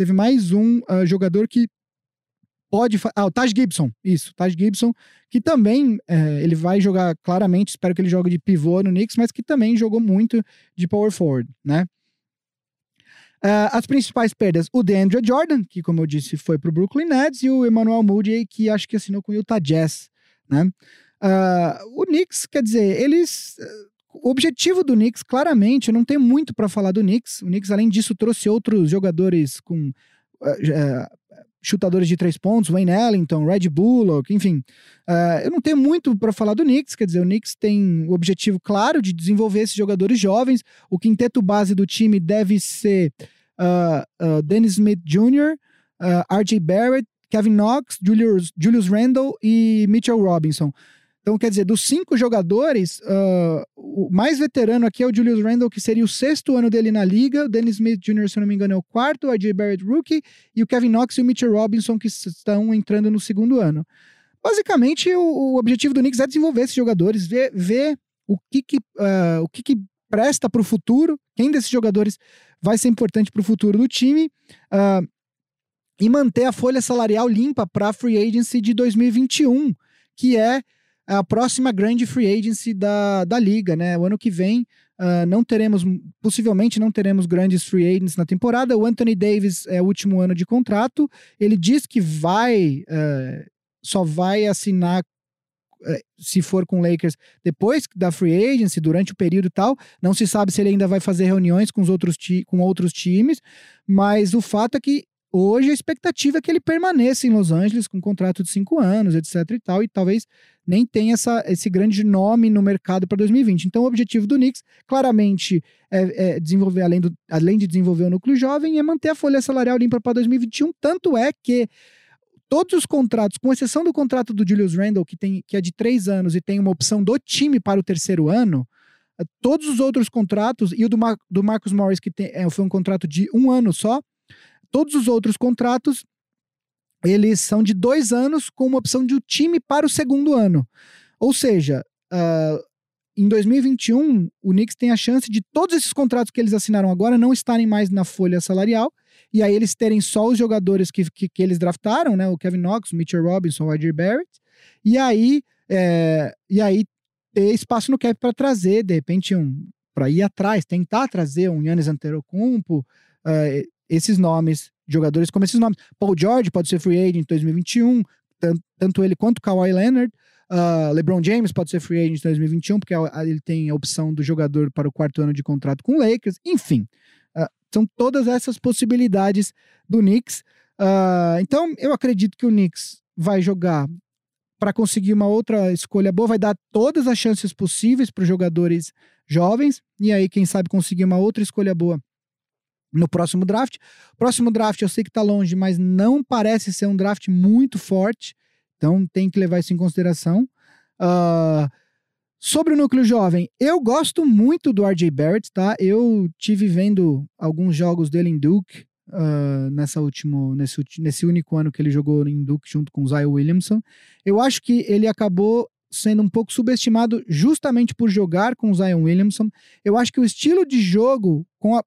teve mais um uh, jogador que pode... Ah, o Taj Gibson, isso, Taj Gibson, que também, é, ele vai jogar claramente, espero que ele jogue de pivô no Knicks, mas que também jogou muito de power forward, né? Uh, as principais perdas, o DeAndre Jordan, que como eu disse foi para o Brooklyn Nets, e o Emmanuel Moody, que acho que assinou com o Utah Jazz, né? Uh, o Knicks, quer dizer, eles. O objetivo do Knicks, claramente, não tem muito para falar do Knicks. O Knicks, além disso, trouxe outros jogadores com uh, uh, chutadores de três pontos, Wayne Ellington, Red Bullock, enfim. eu não tenho muito para falar do Knicks, quer dizer, o Knicks tem o objetivo claro de desenvolver esses jogadores jovens. O quinteto base do time deve ser Dennis Smith Jr., RJ Barrett, Kevin Knox, Julius, Julius Randle e Mitchell Robinson. Então, quer dizer, dos cinco jogadores, uh, o mais veterano aqui é o Julius Randle, que seria o sexto ano dele na liga. O Dennis Smith Jr., se não me engano, é o quarto. O AJ Barrett, rookie. E o Kevin Knox e o Mitchell Robinson, que estão entrando no segundo ano. Basicamente, o, o objetivo do Knicks é desenvolver esses jogadores, ver, ver o que, que, uh, o que, que presta para o futuro, quem desses jogadores vai ser importante para o futuro do time. Uh, e manter a folha salarial limpa para a free agency de 2021, que é a próxima grande free agency da, da liga, né? O ano que vem uh, não teremos, possivelmente não teremos grandes free agents na temporada. O Anthony Davis é o último ano de contrato. Ele diz que vai, uh, só vai assinar uh, se for com Lakers depois da free agency, durante o período e tal. Não se sabe se ele ainda vai fazer reuniões com os outros, com outros times, mas o fato é que Hoje a expectativa é que ele permaneça em Los Angeles com um contrato de cinco anos, etc e tal, e talvez nem tenha essa, esse grande nome no mercado para 2020. Então o objetivo do Knicks, claramente, é, é, desenvolver, além, do, além de desenvolver o núcleo jovem, é manter a folha salarial limpa para 2021, tanto é que todos os contratos, com exceção do contrato do Julius Randle, que, tem, que é de três anos e tem uma opção do time para o terceiro ano, todos os outros contratos, e o do, Mar, do Marcus Morris, que tem, é, foi um contrato de um ano só, Todos os outros contratos, eles são de dois anos com uma opção de um time para o segundo ano. Ou seja, uh, em 2021, o Knicks tem a chance de todos esses contratos que eles assinaram agora não estarem mais na folha salarial, e aí eles terem só os jogadores que, que, que eles draftaram, né? O Kevin Knox, o Mitchell Robinson, o RJ Barrett, e aí, é, e aí ter espaço no cap para trazer, de repente, um para ir atrás, tentar trazer um Yannis Antetokounmpo, uh, esses nomes, jogadores como esses nomes. Paul George pode ser free agent em 2021, tanto, tanto ele quanto Kawhi Leonard. Uh, LeBron James pode ser free agent em 2021, porque ele tem a opção do jogador para o quarto ano de contrato com o Lakers. Enfim, uh, são todas essas possibilidades do Knicks. Uh, então, eu acredito que o Knicks vai jogar para conseguir uma outra escolha boa, vai dar todas as chances possíveis para os jogadores jovens, e aí, quem sabe, conseguir uma outra escolha boa no próximo draft. Próximo draft eu sei que está longe, mas não parece ser um draft muito forte, então tem que levar isso em consideração. Uh, sobre o núcleo jovem, eu gosto muito do RJ Barrett, tá? Eu tive vendo alguns jogos dele em Duke. Uh, nessa último, nesse, nesse único ano que ele jogou em Duke junto com o Zion Williamson. Eu acho que ele acabou sendo um pouco subestimado justamente por jogar com o Zion Williamson. Eu acho que o estilo de jogo com a,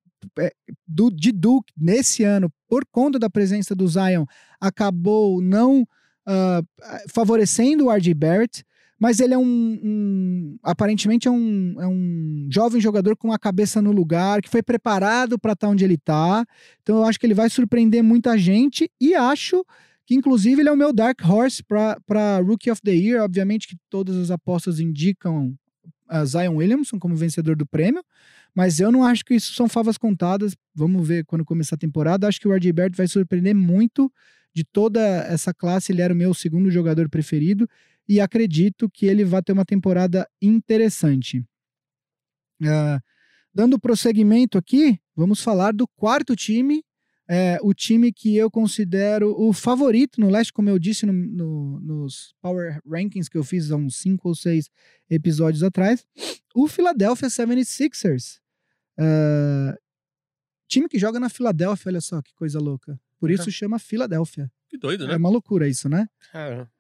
do, de Duke nesse ano, por conta da presença do Zion, acabou não uh, favorecendo o RJ Barrett, mas ele é um, um aparentemente é um, é um jovem jogador com a cabeça no lugar, que foi preparado para estar tá onde ele está. Então eu acho que ele vai surpreender muita gente e acho que inclusive ele é o meu Dark Horse para Rookie of the Year. Obviamente que todas as apostas indicam a Zion Williamson como vencedor do prêmio, mas eu não acho que isso são favas contadas. Vamos ver quando começar a temporada. Acho que o RJ Barrett vai surpreender muito de toda essa classe. Ele era o meu segundo jogador preferido. e acredito que ele vai ter uma temporada interessante. Uh, dando prosseguimento aqui, vamos falar do quarto time, é, o time que eu considero o favorito no leste, como eu disse no, no, nos Power Rankings que eu fiz há uns 5 ou 6 episódios atrás, o Philadelphia 76ers. Uh, time que joga na Filadélfia, olha só que coisa louca. Por isso chama Filadélfia.
Que doido, né?
É uma loucura isso, né?
Cara,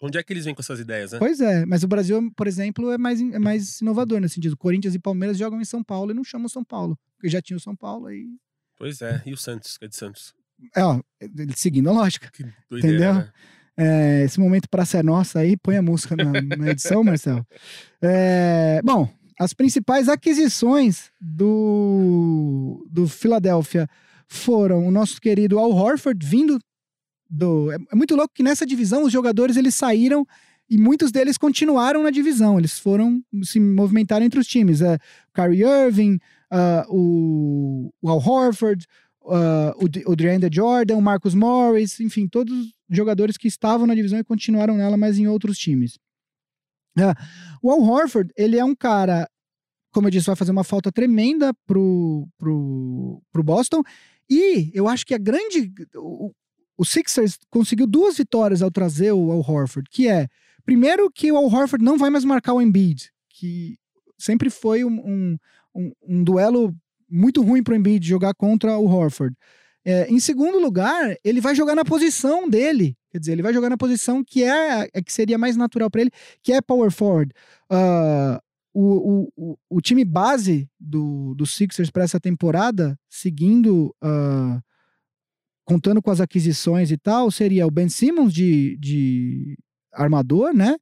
onde é que eles vêm com essas ideias, né?
Pois é, mas o Brasil, por exemplo, é mais, é mais inovador nesse sentido. Corinthians e Palmeiras jogam em São Paulo e não chamam São Paulo, porque já tinha o São Paulo aí.
Pois é, e o Santos, que é de Santos?
É, ó, seguindo a lógica.
Que doideira,
Entendeu?
né?
É, esse momento pra ser nossa aí, põe a música na, na edição, Marcelo. É, bom, as principais aquisições do, do Philadelphia foram o nosso querido Al Horford, vindo do. É, é muito louco que nessa divisão os jogadores eles saíram e muitos deles continuaram na divisão. Eles foram se movimentaram entre os times. É, o Kyrie Irving, uh, o, o, Al Horford, uh, o, o DeAndre Jordan, o Marcus Morris, enfim, todos os jogadores que estavam na divisão e continuaram nela, mas em outros times. Uh, o Al Horford, ele é um cara, como eu disse, vai fazer uma falta tremenda pro, pro, pro Boston. E eu acho que a grande. O, o Sixers conseguiu duas vitórias ao trazer o Al Horford, que é, primeiro, que o Al Horford não vai mais marcar o Embiid, que sempre foi um, um, um, um duelo muito ruim para o Embiid jogar contra o Horford. É, em segundo lugar, ele vai jogar na posição dele, quer dizer, ele vai jogar na posição que é, é que seria mais natural para ele, que é power forward. Uh, o, o, o, time base do, do Sixers para essa temporada, seguindo uh, contando com as aquisições e tal, seria o Ben Simmons de, de armador, né?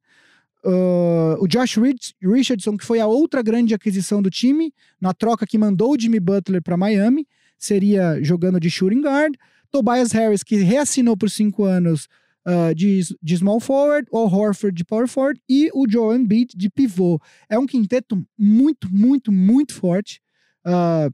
Uh, o Josh Richardson, que foi a outra grande aquisição do time, na troca que mandou o Jimmy Butler para Miami, seria jogando de shooting guard. Tobias Harris, que reassinou por cinco anos uh, de, de small forward, o Horford de power forward e o Joel Embiid de pivô. É um quinteto muito, muito, muito forte. Uh,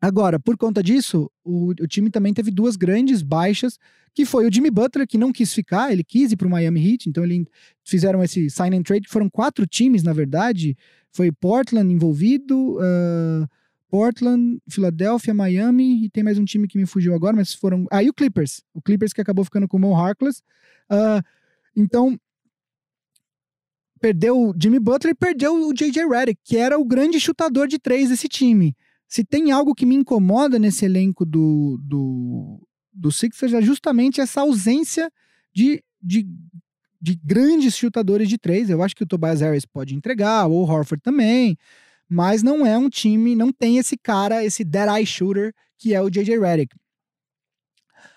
Agora, por conta disso, o, o, time também teve duas grandes baixas, que foi o Jimmy Butler, que não quis ficar, ele quis ir para o Miami Heat, então eles fizeram esse sign and trade, que foram quatro times, na verdade, foi Portland envolvido, uh, Portland, Filadélfia, Miami, e tem mais um time que me fugiu agora, mas foram... Ah, e o Clippers, o Clippers que acabou ficando com o Mo Harkless. Uh, então, perdeu o Jimmy Butler e perdeu o J.J. Redick, que era o grande chutador de três desse time. Se tem algo que me incomoda nesse elenco do, do, do Sixers é justamente essa ausência de, de, de grandes chutadores de três. Eu acho que o Tobias Harris pode entregar, ou o Horford também, mas não é um time, não tem esse cara, esse dead eye shooter que é o J.J. Redick.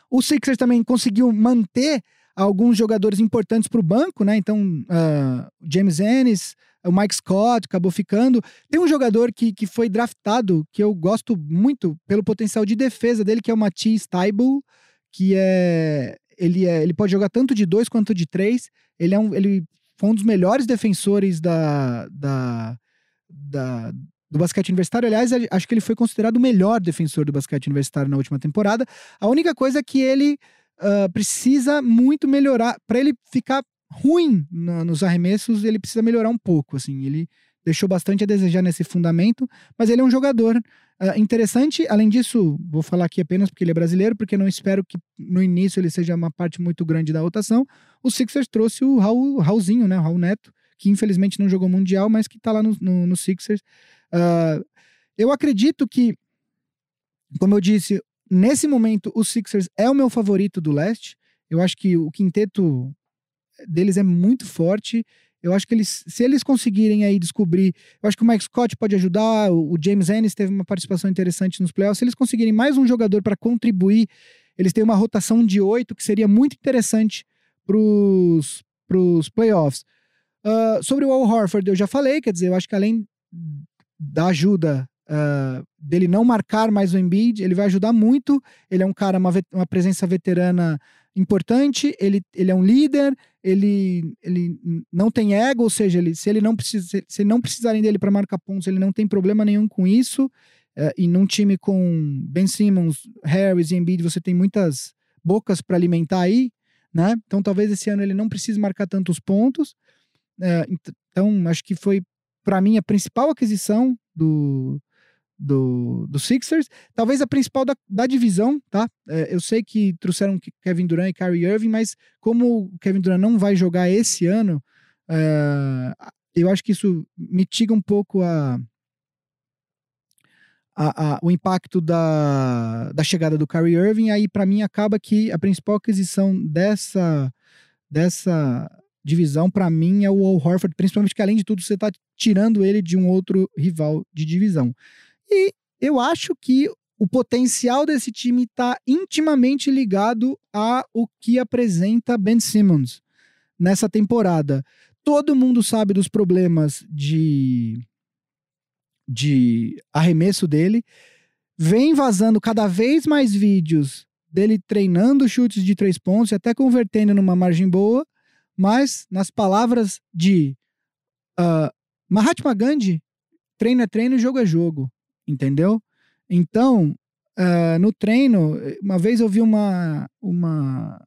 O Sixers também conseguiu manter alguns jogadores importantes para o banco, né? Então, uh, James Ennis, o Mike Scott acabou ficando. Tem um jogador que, que foi draftado que eu gosto muito pelo potencial de defesa dele, que é o Matisse Taibu, que é ele, é. ele pode jogar tanto de dois quanto de três. Ele é um, ele foi um dos melhores defensores da, da, da, do basquete universitário. Aliás, acho que ele foi considerado o melhor defensor do basquete universitário na última temporada. A única coisa é que ele uh, precisa muito melhorar. Para ele ficar ruim na, nos arremessos, ele precisa melhorar um pouco. Assim, ele deixou bastante a desejar nesse fundamento, mas ele é um jogador uh, interessante. Além disso, vou falar aqui apenas porque ele é brasileiro, porque não espero que no início ele seja uma parte muito grande da rotação. O Sixers trouxe o Raul, Raulzinho, né, o Raul Neto, que infelizmente não jogou Mundial, mas que está lá no, no, no Sixers. Uh, eu acredito que, como eu disse, nesse momento o Sixers é o meu favorito do leste. Eu acho que o quinteto deles é muito forte. Eu acho que eles, se eles conseguirem aí descobrir, eu acho que o Mike Scott pode ajudar, o James Ennis teve uma participação interessante nos playoffs. Se eles conseguirem mais um jogador para contribuir, eles têm uma rotação de oito que seria muito interessante para os playoffs. Uh, sobre o Al Horford, eu já falei, quer dizer, eu acho que além da ajuda uh, dele não marcar mais o Embiid, ele vai ajudar muito. Ele é um cara, uma, uma presença veterana importante, ele, ele é um líder, ele, ele não tem ego, ou seja, ele, se ele não precisa, se não precisarem dele para marcar pontos, ele não tem problema nenhum com isso. Uh, e num time com Ben Simmons, Harris e Embiid, você tem muitas bocas para alimentar aí. né? Então talvez esse ano ele não precise marcar tantos pontos. É, então acho que foi para mim a principal aquisição do, do, do Sixers, talvez a principal da, da divisão, tá? É, eu sei que trouxeram Kevin Durant e Kyrie Irving, mas como o Kevin Durant não vai jogar esse ano, é, eu acho que isso mitiga um pouco a, a, a, o impacto da, da chegada do Kyrie Irving, aí para mim acaba que a principal aquisição dessa, dessa divisão, para mim, é o Al Horford, principalmente que além de tudo você está tirando ele de um outro rival de divisão. E eu acho que o potencial desse time está intimamente ligado a o que apresenta Ben Simmons nessa temporada. Todo mundo sabe dos problemas de, de arremesso dele. Vem vazando cada vez mais vídeos dele treinando chutes de três pontos e até convertendo numa margem boa. Mas, nas palavras de uh, Mahatma Gandhi, treino é treino, jogo é jogo entendeu? Então, uh, no treino, uma vez eu vi uma, uma,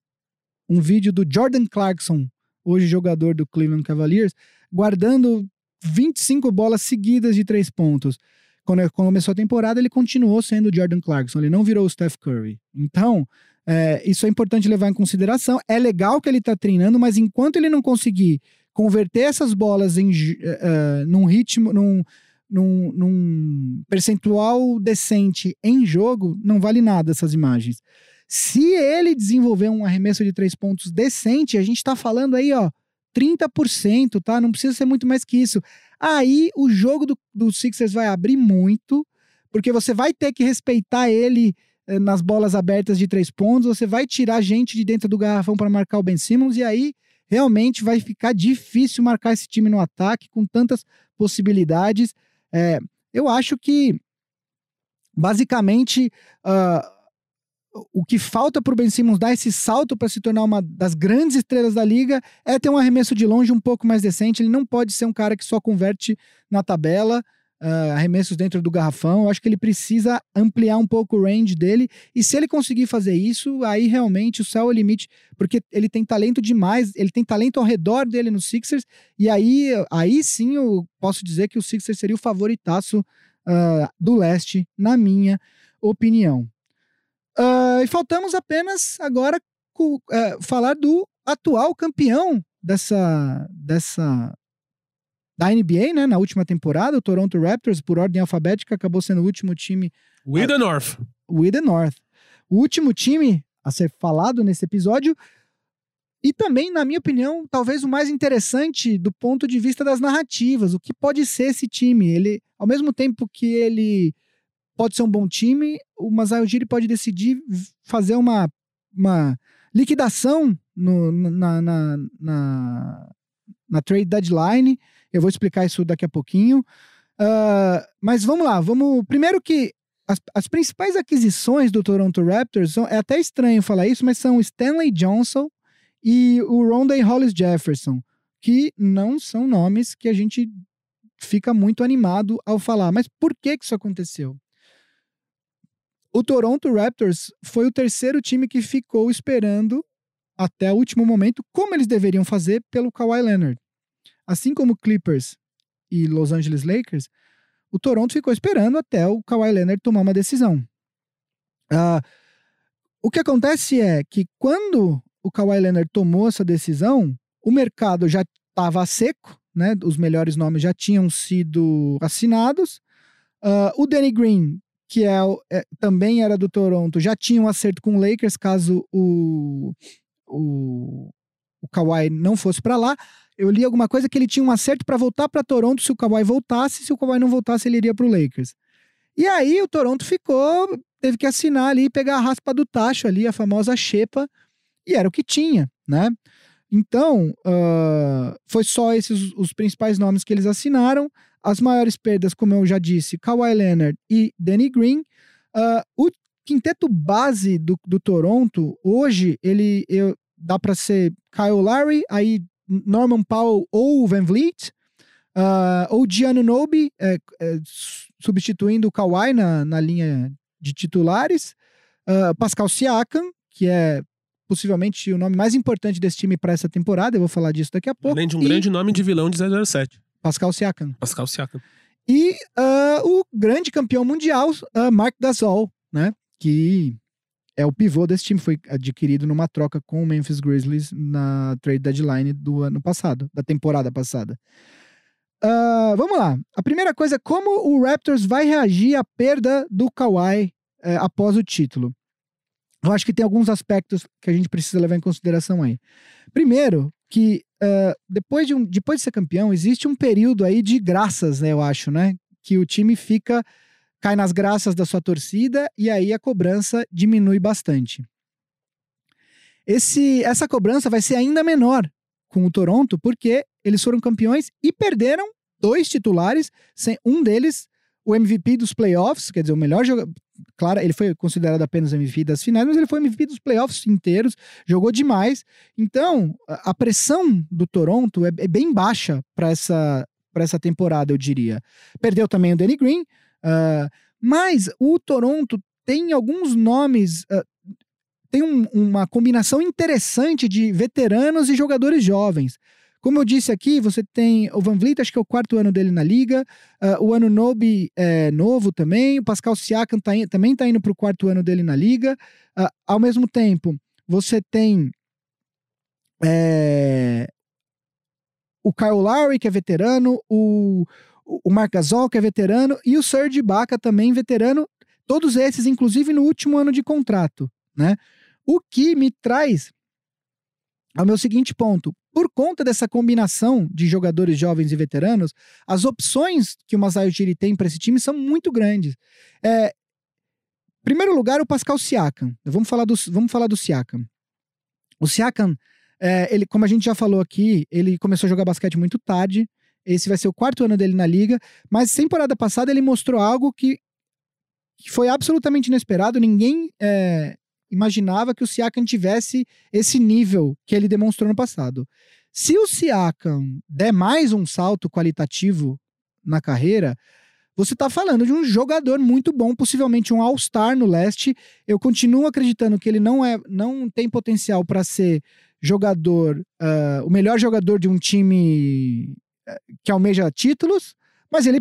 um vídeo do Jordan Clarkson, hoje jogador do Cleveland Cavaliers, guardando 25 bolas seguidas de três pontos. Quando, começou a temporada, ele continuou sendo o Jordan Clarkson, ele não virou o Steph Curry. Então, é, isso é importante levar em consideração. É legal que ele está treinando, mas enquanto ele não conseguir converter essas bolas em, uh, num ritmo, num, num, num percentual decente em jogo, não vale nada essas imagens. Se ele desenvolver um arremesso de três pontos decente, a gente está falando aí, ó, 30%, tá? Não precisa ser muito mais que isso. Aí o jogo do, do Sixers vai abrir muito, porque você vai ter que respeitar ele nas bolas abertas de três pontos, você vai tirar gente de dentro do garrafão para marcar o Ben Simmons, e aí realmente vai ficar difícil marcar esse time no ataque com tantas possibilidades. É, eu acho que, basicamente, uh, o que falta para o Ben Simmons dar esse salto para se tornar uma das grandes estrelas da liga é ter um arremesso de longe um pouco mais decente. Ele não pode ser um cara que só converte na tabela. Uh, arremessos dentro do garrafão. Eu acho que ele precisa ampliar um pouco o range dele. E se ele conseguir fazer isso, aí realmente o céu é o limite, porque ele tem talento demais, ele tem talento ao redor dele no Sixers. E aí, aí sim eu posso dizer que o Sixers seria o favoritaço uh, do leste, na minha opinião. Uh, e faltamos apenas agora falar do atual campeão dessa, dessa da NBA, né, na última temporada, o Toronto Raptors, por ordem alfabética, acabou sendo o último time.
We the North.
We the North. O último time a ser falado nesse episódio. E também, na minha opinião, talvez o mais interessante do ponto de vista das narrativas. O que pode ser esse time? Ele, ao mesmo tempo que ele pode ser um bom time, o Masai Ujiri pode decidir fazer uma, uma liquidação no, na, na, na, na trade deadline eu vou explicar isso daqui a pouquinho. Uh, mas vamos lá, vamos. Primeiro que as, as, principais aquisições do Toronto Raptors são, é até estranho falar isso, mas são Stanley Johnson e o Rondé Hollis Jefferson, que não são nomes que a gente fica muito animado ao falar. Mas por que, que isso aconteceu? O Toronto Raptors foi o terceiro time que ficou esperando até o último momento, como eles deveriam fazer pelo Kawhi Leonard. Assim como Clippers e Los Angeles Lakers, o Toronto ficou esperando até o Kawhi Leonard tomar uma decisão. Uh, o que acontece é que quando o Kawhi Leonard tomou essa decisão, o mercado já estava seco, né? Os melhores nomes já tinham sido assinados. Uh, o Danny Green, que é, é, também era do Toronto, já tinha um acerto com o Lakers caso o, o, o Kawhi não fosse para lá eu li alguma coisa que ele tinha um acerto para voltar para Toronto se o Kawhi voltasse, se o Kawhi não voltasse, ele iria para o Lakers. E aí o Toronto ficou, teve que assinar ali, pegar a raspa do tacho ali, a famosa xepa, e era o que tinha, né? Então, uh, foi só esses os principais nomes que eles assinaram. As maiores perdas, como eu já disse, Kawhi Leonard e Danny Green. Uh, o quinteto base do, do Toronto, hoje, ele eu, dá para ser Kyle Lowry, aí Norman Powell ou Van Vliet, uh, ou Giannunobi é, é, substituindo o Kawhi na, na linha de titulares, uh, Pascal Siakam, que é possivelmente o nome mais importante desse time para essa temporada. Eu vou falar disso daqui a pouco.
Além de um
E
grande nome de vilão de 007.
Pascal Siakam.
Pascal Siakam.
E ah, o grande campeão mundial, ah, Mark Gasol, né? Que é o pivô desse time, foi adquirido numa troca com o Memphis Grizzlies na trade deadline do ano passado, da temporada passada. Ah, vamos lá. A primeira coisa, como o Raptors vai reagir à perda do Kawhi eh, após o título? Eu acho que tem alguns aspectos que a gente precisa levar em consideração aí. Primeiro, que ah, depois, de um, depois de ser campeão, existe um período aí de graças, né, eu acho, né? Que o time fica, cai nas graças da sua torcida e aí a cobrança diminui bastante. Esse, essa cobrança vai ser ainda menor com o Toronto, porque eles foram campeões e perderam dois titulares, sem um deles o MVP dos playoffs, quer dizer, o melhor jogador. Claro, ele foi considerado apenas MVP das finais, mas ele foi MVP dos playoffs inteiros, jogou demais. Então, a pressão do Toronto é, é bem baixa para essa, essa temporada, eu diria. Perdeu também o Danny Green, ah, mas o Toronto tem alguns nomes. ah, tem um- uma combinação interessante de veteranos e jogadores jovens. Como eu disse aqui, você tem o Van Vliet, acho que é o quarto ano dele na liga. ah, o ano Nobi é novo também. O Pascal Siakam tá in- também está indo para o quarto ano dele na liga. Ah, ao mesmo tempo, você tem é, o Kyle Lowry, que é veterano, o, o Marc Gasol, que é veterano, e o Serge Ibaka também veterano. Todos esses, inclusive, no último ano de contrato, né? O que me traz ao meu seguinte ponto. Por conta dessa combinação de jogadores jovens e veteranos, as opções que o Masai Ujiri tem para esse time são muito grandes. É, em primeiro lugar, o Pascal Siakam. Vamos falar do, vamos falar do Siakam. O Siakam, é, ele, como a gente já falou aqui, ele começou a jogar basquete muito tarde. Esse vai ser o quarto ano dele na liga. Mas temporada passada ele mostrou algo que, que foi absolutamente inesperado. Ninguém é, imaginava que o Siakam tivesse esse nível que ele demonstrou no passado. Se o Siakam der mais um salto qualitativo na carreira, você está falando de um jogador muito bom, possivelmente um All-Star no leste. Eu continuo acreditando que ele não é, não tem potencial para ser jogador, ah, o melhor jogador de um time que almeja títulos, mas ele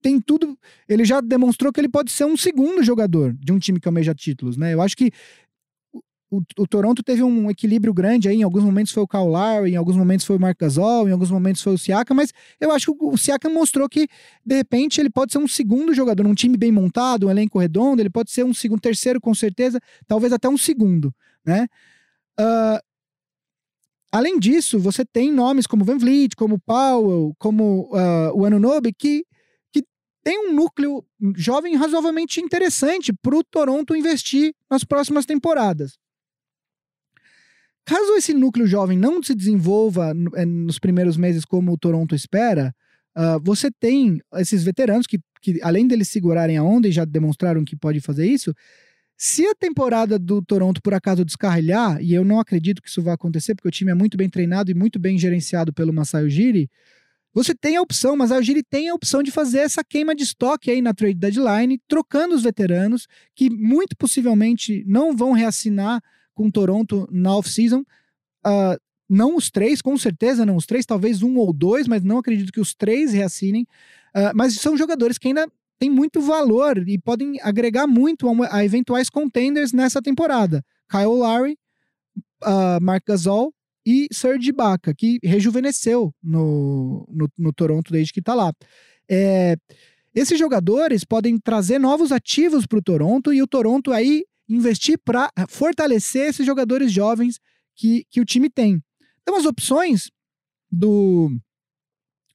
tem tudo. Ele já demonstrou que ele pode ser um segundo jogador de um time que almeja títulos, né? Eu acho que o, o Toronto teve um equilíbrio grande aí. Em alguns momentos foi o Kyle em alguns momentos foi o Marc Gasol, em alguns momentos foi o Siakam, mas eu acho que o, Siakam mostrou que, de repente, ele pode ser um segundo jogador, num time bem montado, um elenco redondo, ele pode ser um segundo, terceiro com certeza, talvez até um segundo, né? Ah, além disso, você tem nomes como Van Vliet, como Powell, como ah, o Anunobi, que, que tem um núcleo jovem razoavelmente interessante para o Toronto investir nas próximas temporadas. Caso esse núcleo jovem não se desenvolva eh, nos primeiros meses como o Toronto espera, ah, você tem esses veteranos que, que, além deles segurarem a onda e já demonstraram que pode fazer isso, se a temporada do Toronto por acaso descarrilhar, e eu não acredito que isso vai acontecer, porque o time é muito bem treinado e muito bem gerenciado pelo Masai Ujiri, você tem a opção, mas a Ujiri tem a opção de fazer essa queima de estoque aí na trade deadline, trocando os veteranos, que muito possivelmente não vão reassinar com o Toronto na off-season. Ah, não os três, com certeza não os três, talvez um ou dois, mas não acredito que os três reassinem. Ah, mas são jogadores que ainda têm muito valor e podem agregar muito a, a eventuais contenders nessa temporada. Kyle Lowry, uh, Mark Gasol e Serge Ibaka, que rejuvenesceu no, no, no Toronto desde que está lá. É, esses jogadores podem trazer novos ativos para o Toronto e o Toronto aí investir para fortalecer esses jogadores jovens que, que o time tem. Então as opções do,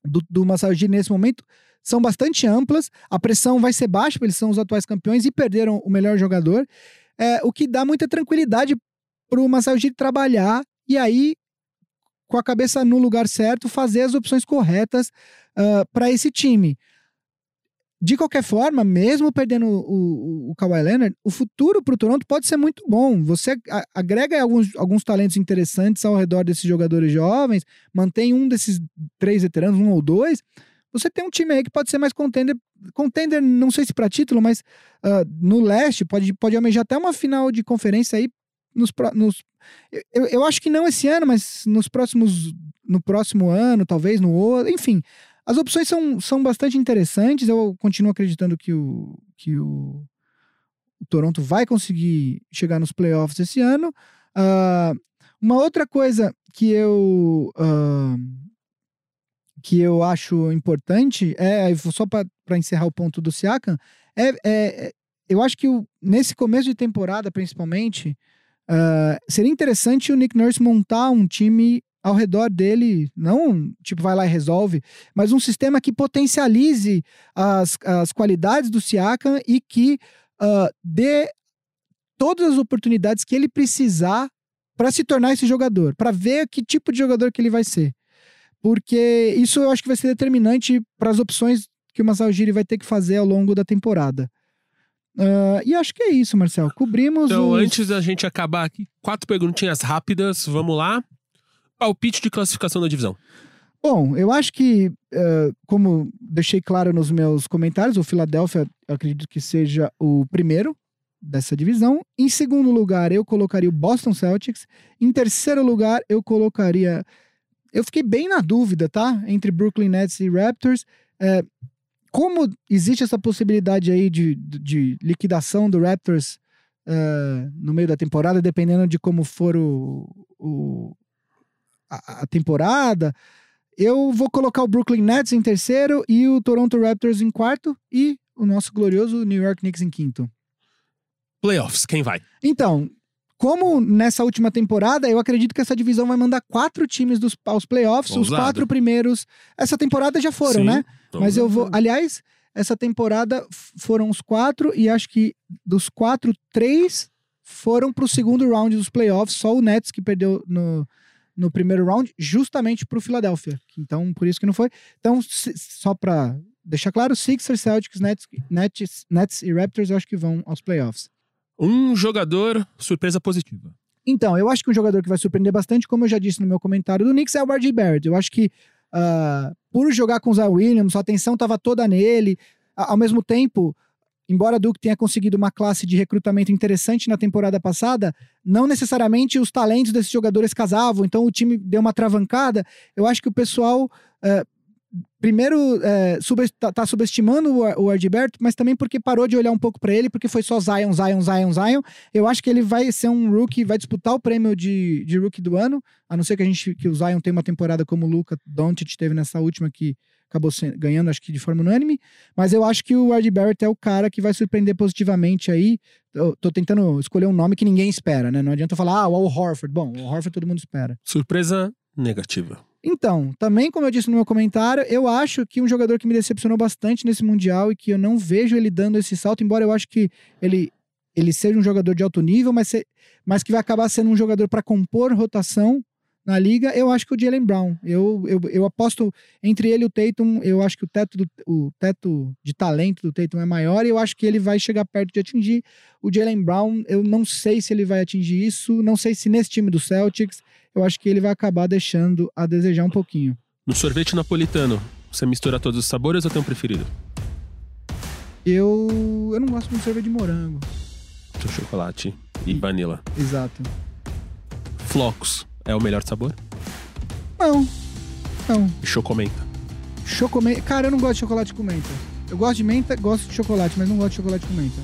do, do Masai Ujiri nesse momento são bastante amplas, a pressão vai ser baixa, porque eles são os atuais campeões e perderam o melhor jogador, é, o que dá muita tranquilidade para o Masai Ujiri trabalhar e aí, com a cabeça no lugar certo, fazer as opções corretas para esse time. De qualquer forma, mesmo perdendo o, o, o Kawhi Leonard, o futuro para o Toronto pode ser muito bom. Você agrega alguns, alguns talentos interessantes ao redor desses jogadores jovens, mantém um desses três veteranos, um ou dois. Você tem um time aí que pode ser mais contender. Contender, não sei se para título, mas ah, no leste pode, pode almejar até uma final de conferência aí nos, nos eu, eu acho que não esse ano, mas nos próximos no próximo ano, talvez no outro, enfim. As opções são, são bastante interessantes. Eu continuo acreditando que o que o, o Toronto vai conseguir chegar nos playoffs esse ano. Ah, uma outra coisa que eu ah, que eu acho importante é só para encerrar o ponto do Siakam é, é- é- eu acho que o- nesse começo de temporada principalmente ah, seria interessante o Nick Nurse montar um time ao redor dele, não tipo vai lá e resolve, mas um sistema que potencialize as, as qualidades do Siakam e que ah, dê todas as oportunidades que ele precisar para se tornar esse jogador, para ver que tipo de jogador que ele vai ser. Porque isso eu acho que vai ser determinante para as opções que o Masao Ujiri vai ter que fazer ao longo da temporada. Ah, e acho que é isso, Marcel. Cobrimos
Então,
os...
antes da gente acabar aqui, quatro perguntinhas rápidas, vamos lá. Palpite de classificação da divisão.
Bom, eu acho que, eh, como deixei claro nos meus comentários, o Philadelphia eu acredito que seja o primeiro dessa divisão. Em segundo lugar, eu colocaria o Boston Celtics. Em terceiro lugar, eu colocaria. Eu fiquei bem na dúvida, tá? Entre Brooklyn Nets e Raptors. Eh, como existe essa possibilidade aí de, de liquidação do Raptors eh, no meio da temporada, dependendo de como for o, o- a, a temporada, eu vou colocar o Brooklyn Nets em terceiro e o Toronto Raptors em quarto e o nosso glorioso New York Knicks em quinto.
Playoffs, quem vai?
Então, como nessa última temporada, eu acredito que essa divisão vai mandar quatro times dos, aos playoffs, os quatro primeiros. Essa temporada já foram,
Sim.
né? Mas eu vou. Aliás, essa temporada foram os quatro, e acho que dos quatro, três foram pro segundo round dos playoffs. Só o Nets que perdeu no, no primeiro round, justamente pro Philadelphia. Então, por isso que não foi. Então, se- só pra deixar claro, Sixers, Celtics, Nets, Nets, Nets e Raptors eu acho que vão aos playoffs.
Um jogador, surpresa positiva.
Então, eu acho que um jogador que vai surpreender bastante, como eu já disse no meu comentário do Knicks, é o RJ Barrett. Eu acho que ah, por jogar com o Zion Williams, a atenção estava toda nele. Ao mesmo tempo, embora Duke tenha conseguido uma classe de recrutamento interessante na temporada passada, não necessariamente os talentos desses jogadores casavam, então o time deu uma travancada. Eu acho que o pessoal. eh, Primeiro, é, tá, tá subestimando o, o Barrett, mas também porque parou de olhar um pouco pra ele, porque foi só Zion, Zion, Zion, Zion. Eu acho que ele vai ser um rookie, vai disputar o prêmio de, de rookie do ano, a não ser que a gente que o Zion tenha uma temporada como o Luca Doncic teve nessa última que acabou se- ganhando, acho que de forma unânime. Mas eu acho que o RJ Barrett é o cara que vai surpreender positivamente aí. Eu tô tentando escolher um nome que ninguém espera, né? Não adianta falar, ah, o Al Horford. Bom, o Horford todo mundo espera.
Surpresa negativa.
Então, também como eu disse no meu comentário, eu acho que um jogador que me decepcionou bastante nesse Mundial e que eu não vejo ele dando esse salto, embora eu acho que ele, ele seja um jogador de alto nível, mas, se- mas que vai acabar sendo um jogador para compor rotação na liga, eu acho que o Jalen Brown. Eu, eu, eu aposto entre ele e o Tatum, eu acho que o teto, do, o teto de talento do Tatum é maior e eu acho que ele vai chegar perto de atingir o Jalen Brown. Eu não sei se ele vai atingir isso, não sei se nesse time do Celtics eu acho que ele vai acabar deixando a desejar um pouquinho.
No sorvete napolitano, você mistura todos os sabores ou tem um preferido?
Eu, eu não gosto muito de sorvete de morango.
Tem chocolate e vanilla.
Exato.
Flocos é o melhor sabor?
Não. Não.
E chocomenta.
Chocomenta. Cara, eu não gosto de chocolate com menta. Eu gosto de menta, gosto de chocolate, mas não gosto de chocolate com menta.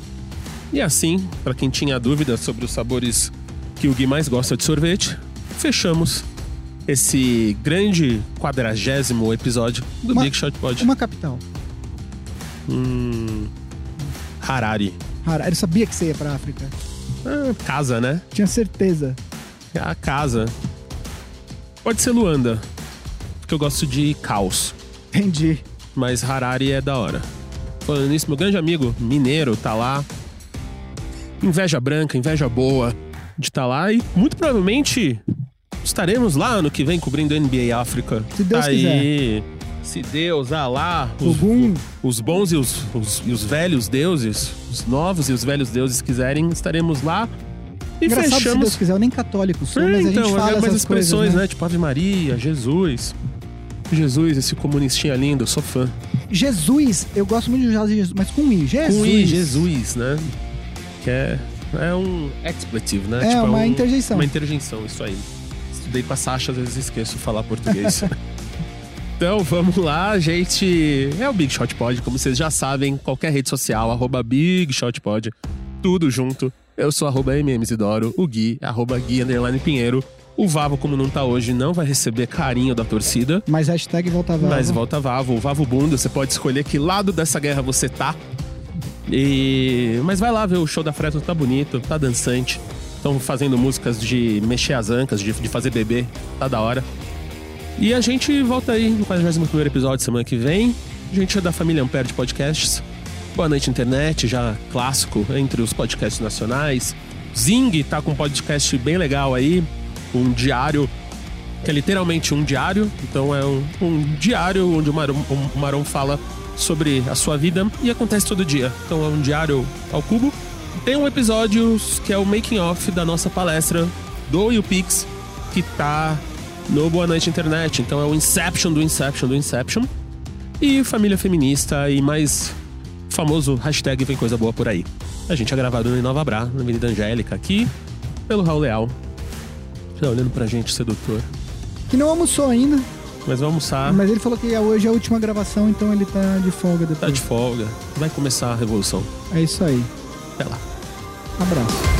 E assim, pra quem tinha dúvida sobre os sabores que o Gui mais gosta de sorvete, fechamos esse grande quadragésimo episódio do
Uma-
Big Shot Pod.
Uma capital.
Hum, Harare.
Cara, eu sabia que você ia pra África.
Ah, casa, né?
Tinha certeza.
A casa. Pode ser Luanda, porque eu gosto de caos.
Entendi.
Mas Harare é da hora. Falando nisso, meu grande amigo mineiro tá lá. Inveja branca, inveja boa de estar lá. E muito provavelmente estaremos lá ano que vem cobrindo NBA África.
Se Deus
Aí, Se Deus, ah lá, os, os bons e os, os- e os velhos deuses, os novos e os velhos deuses quiserem, estaremos lá. E
Engraçado se
fechamos.
Deus quiser, eu nem católico sou,
É,
mas a
então,
gente fala
é
essas
expressões,
coisas,
né? Tipo Ave Maria, Jesus. Jesus, esse comunistinha lindo, eu sou fã.
Jesus, eu gosto muito de Jesus, mas com I. Jesus.
Com I, Jesus, né? Que é É um expletive, né?
É,
Tipo,
uma
um-
interjeição.
Uma interjeição, isso aí. Estudei com a Sasha, às vezes esqueço de falar português. [laughs] então, vamos lá, gente. É o Big Shot Pod, como vocês já sabem, qualquer rede social, arroba Big Shot Pod, tudo junto. Eu sou arroba MMZidoro, o Gui, arroba Gui Underline Pinheiro. O Vavo, como não tá hoje, não vai receber carinho da torcida.
Mas hashtag volta Vavo.
Mas volta Vavo, o Vavo Bunda, você pode escolher que lado dessa guerra você tá. E... Mas vai lá ver o show da Freto, tá bonito, tá dançante. Estão fazendo músicas de mexer as ancas, de, de fazer bebê, tá da hora. E a gente volta aí no 41 episódio semana que vem. A gente é da família Ampere de podcasts. Boa noite, internet, já clássico entre os podcasts nacionais. Zing tá com um podcast bem legal aí, um diário que é literalmente um diário. Então é um, um diário onde o Maron, o Maron fala sobre a sua vida e acontece todo dia. Então é um diário ao cubo. Tem um episódio que é o making off da nossa palestra do UPix, que tá no Boa Noite Internet. Então é o Inception do Inception do Inception. E Família Feminista e mais famoso hashtag Vem Coisa Boa por aí. A gente é gravado em Nova Bra, na Avenida Angélica, aqui pelo Raul Leal. Tá olhando pra gente, sedutor.
Que não almoçou ainda,
Mas vamos almoçar.
mas ele falou que hoje é a última gravação, então ele tá de folga depois.
Tá de folga. Vai começar a revolução.
É isso aí.
Até lá.
Abraço.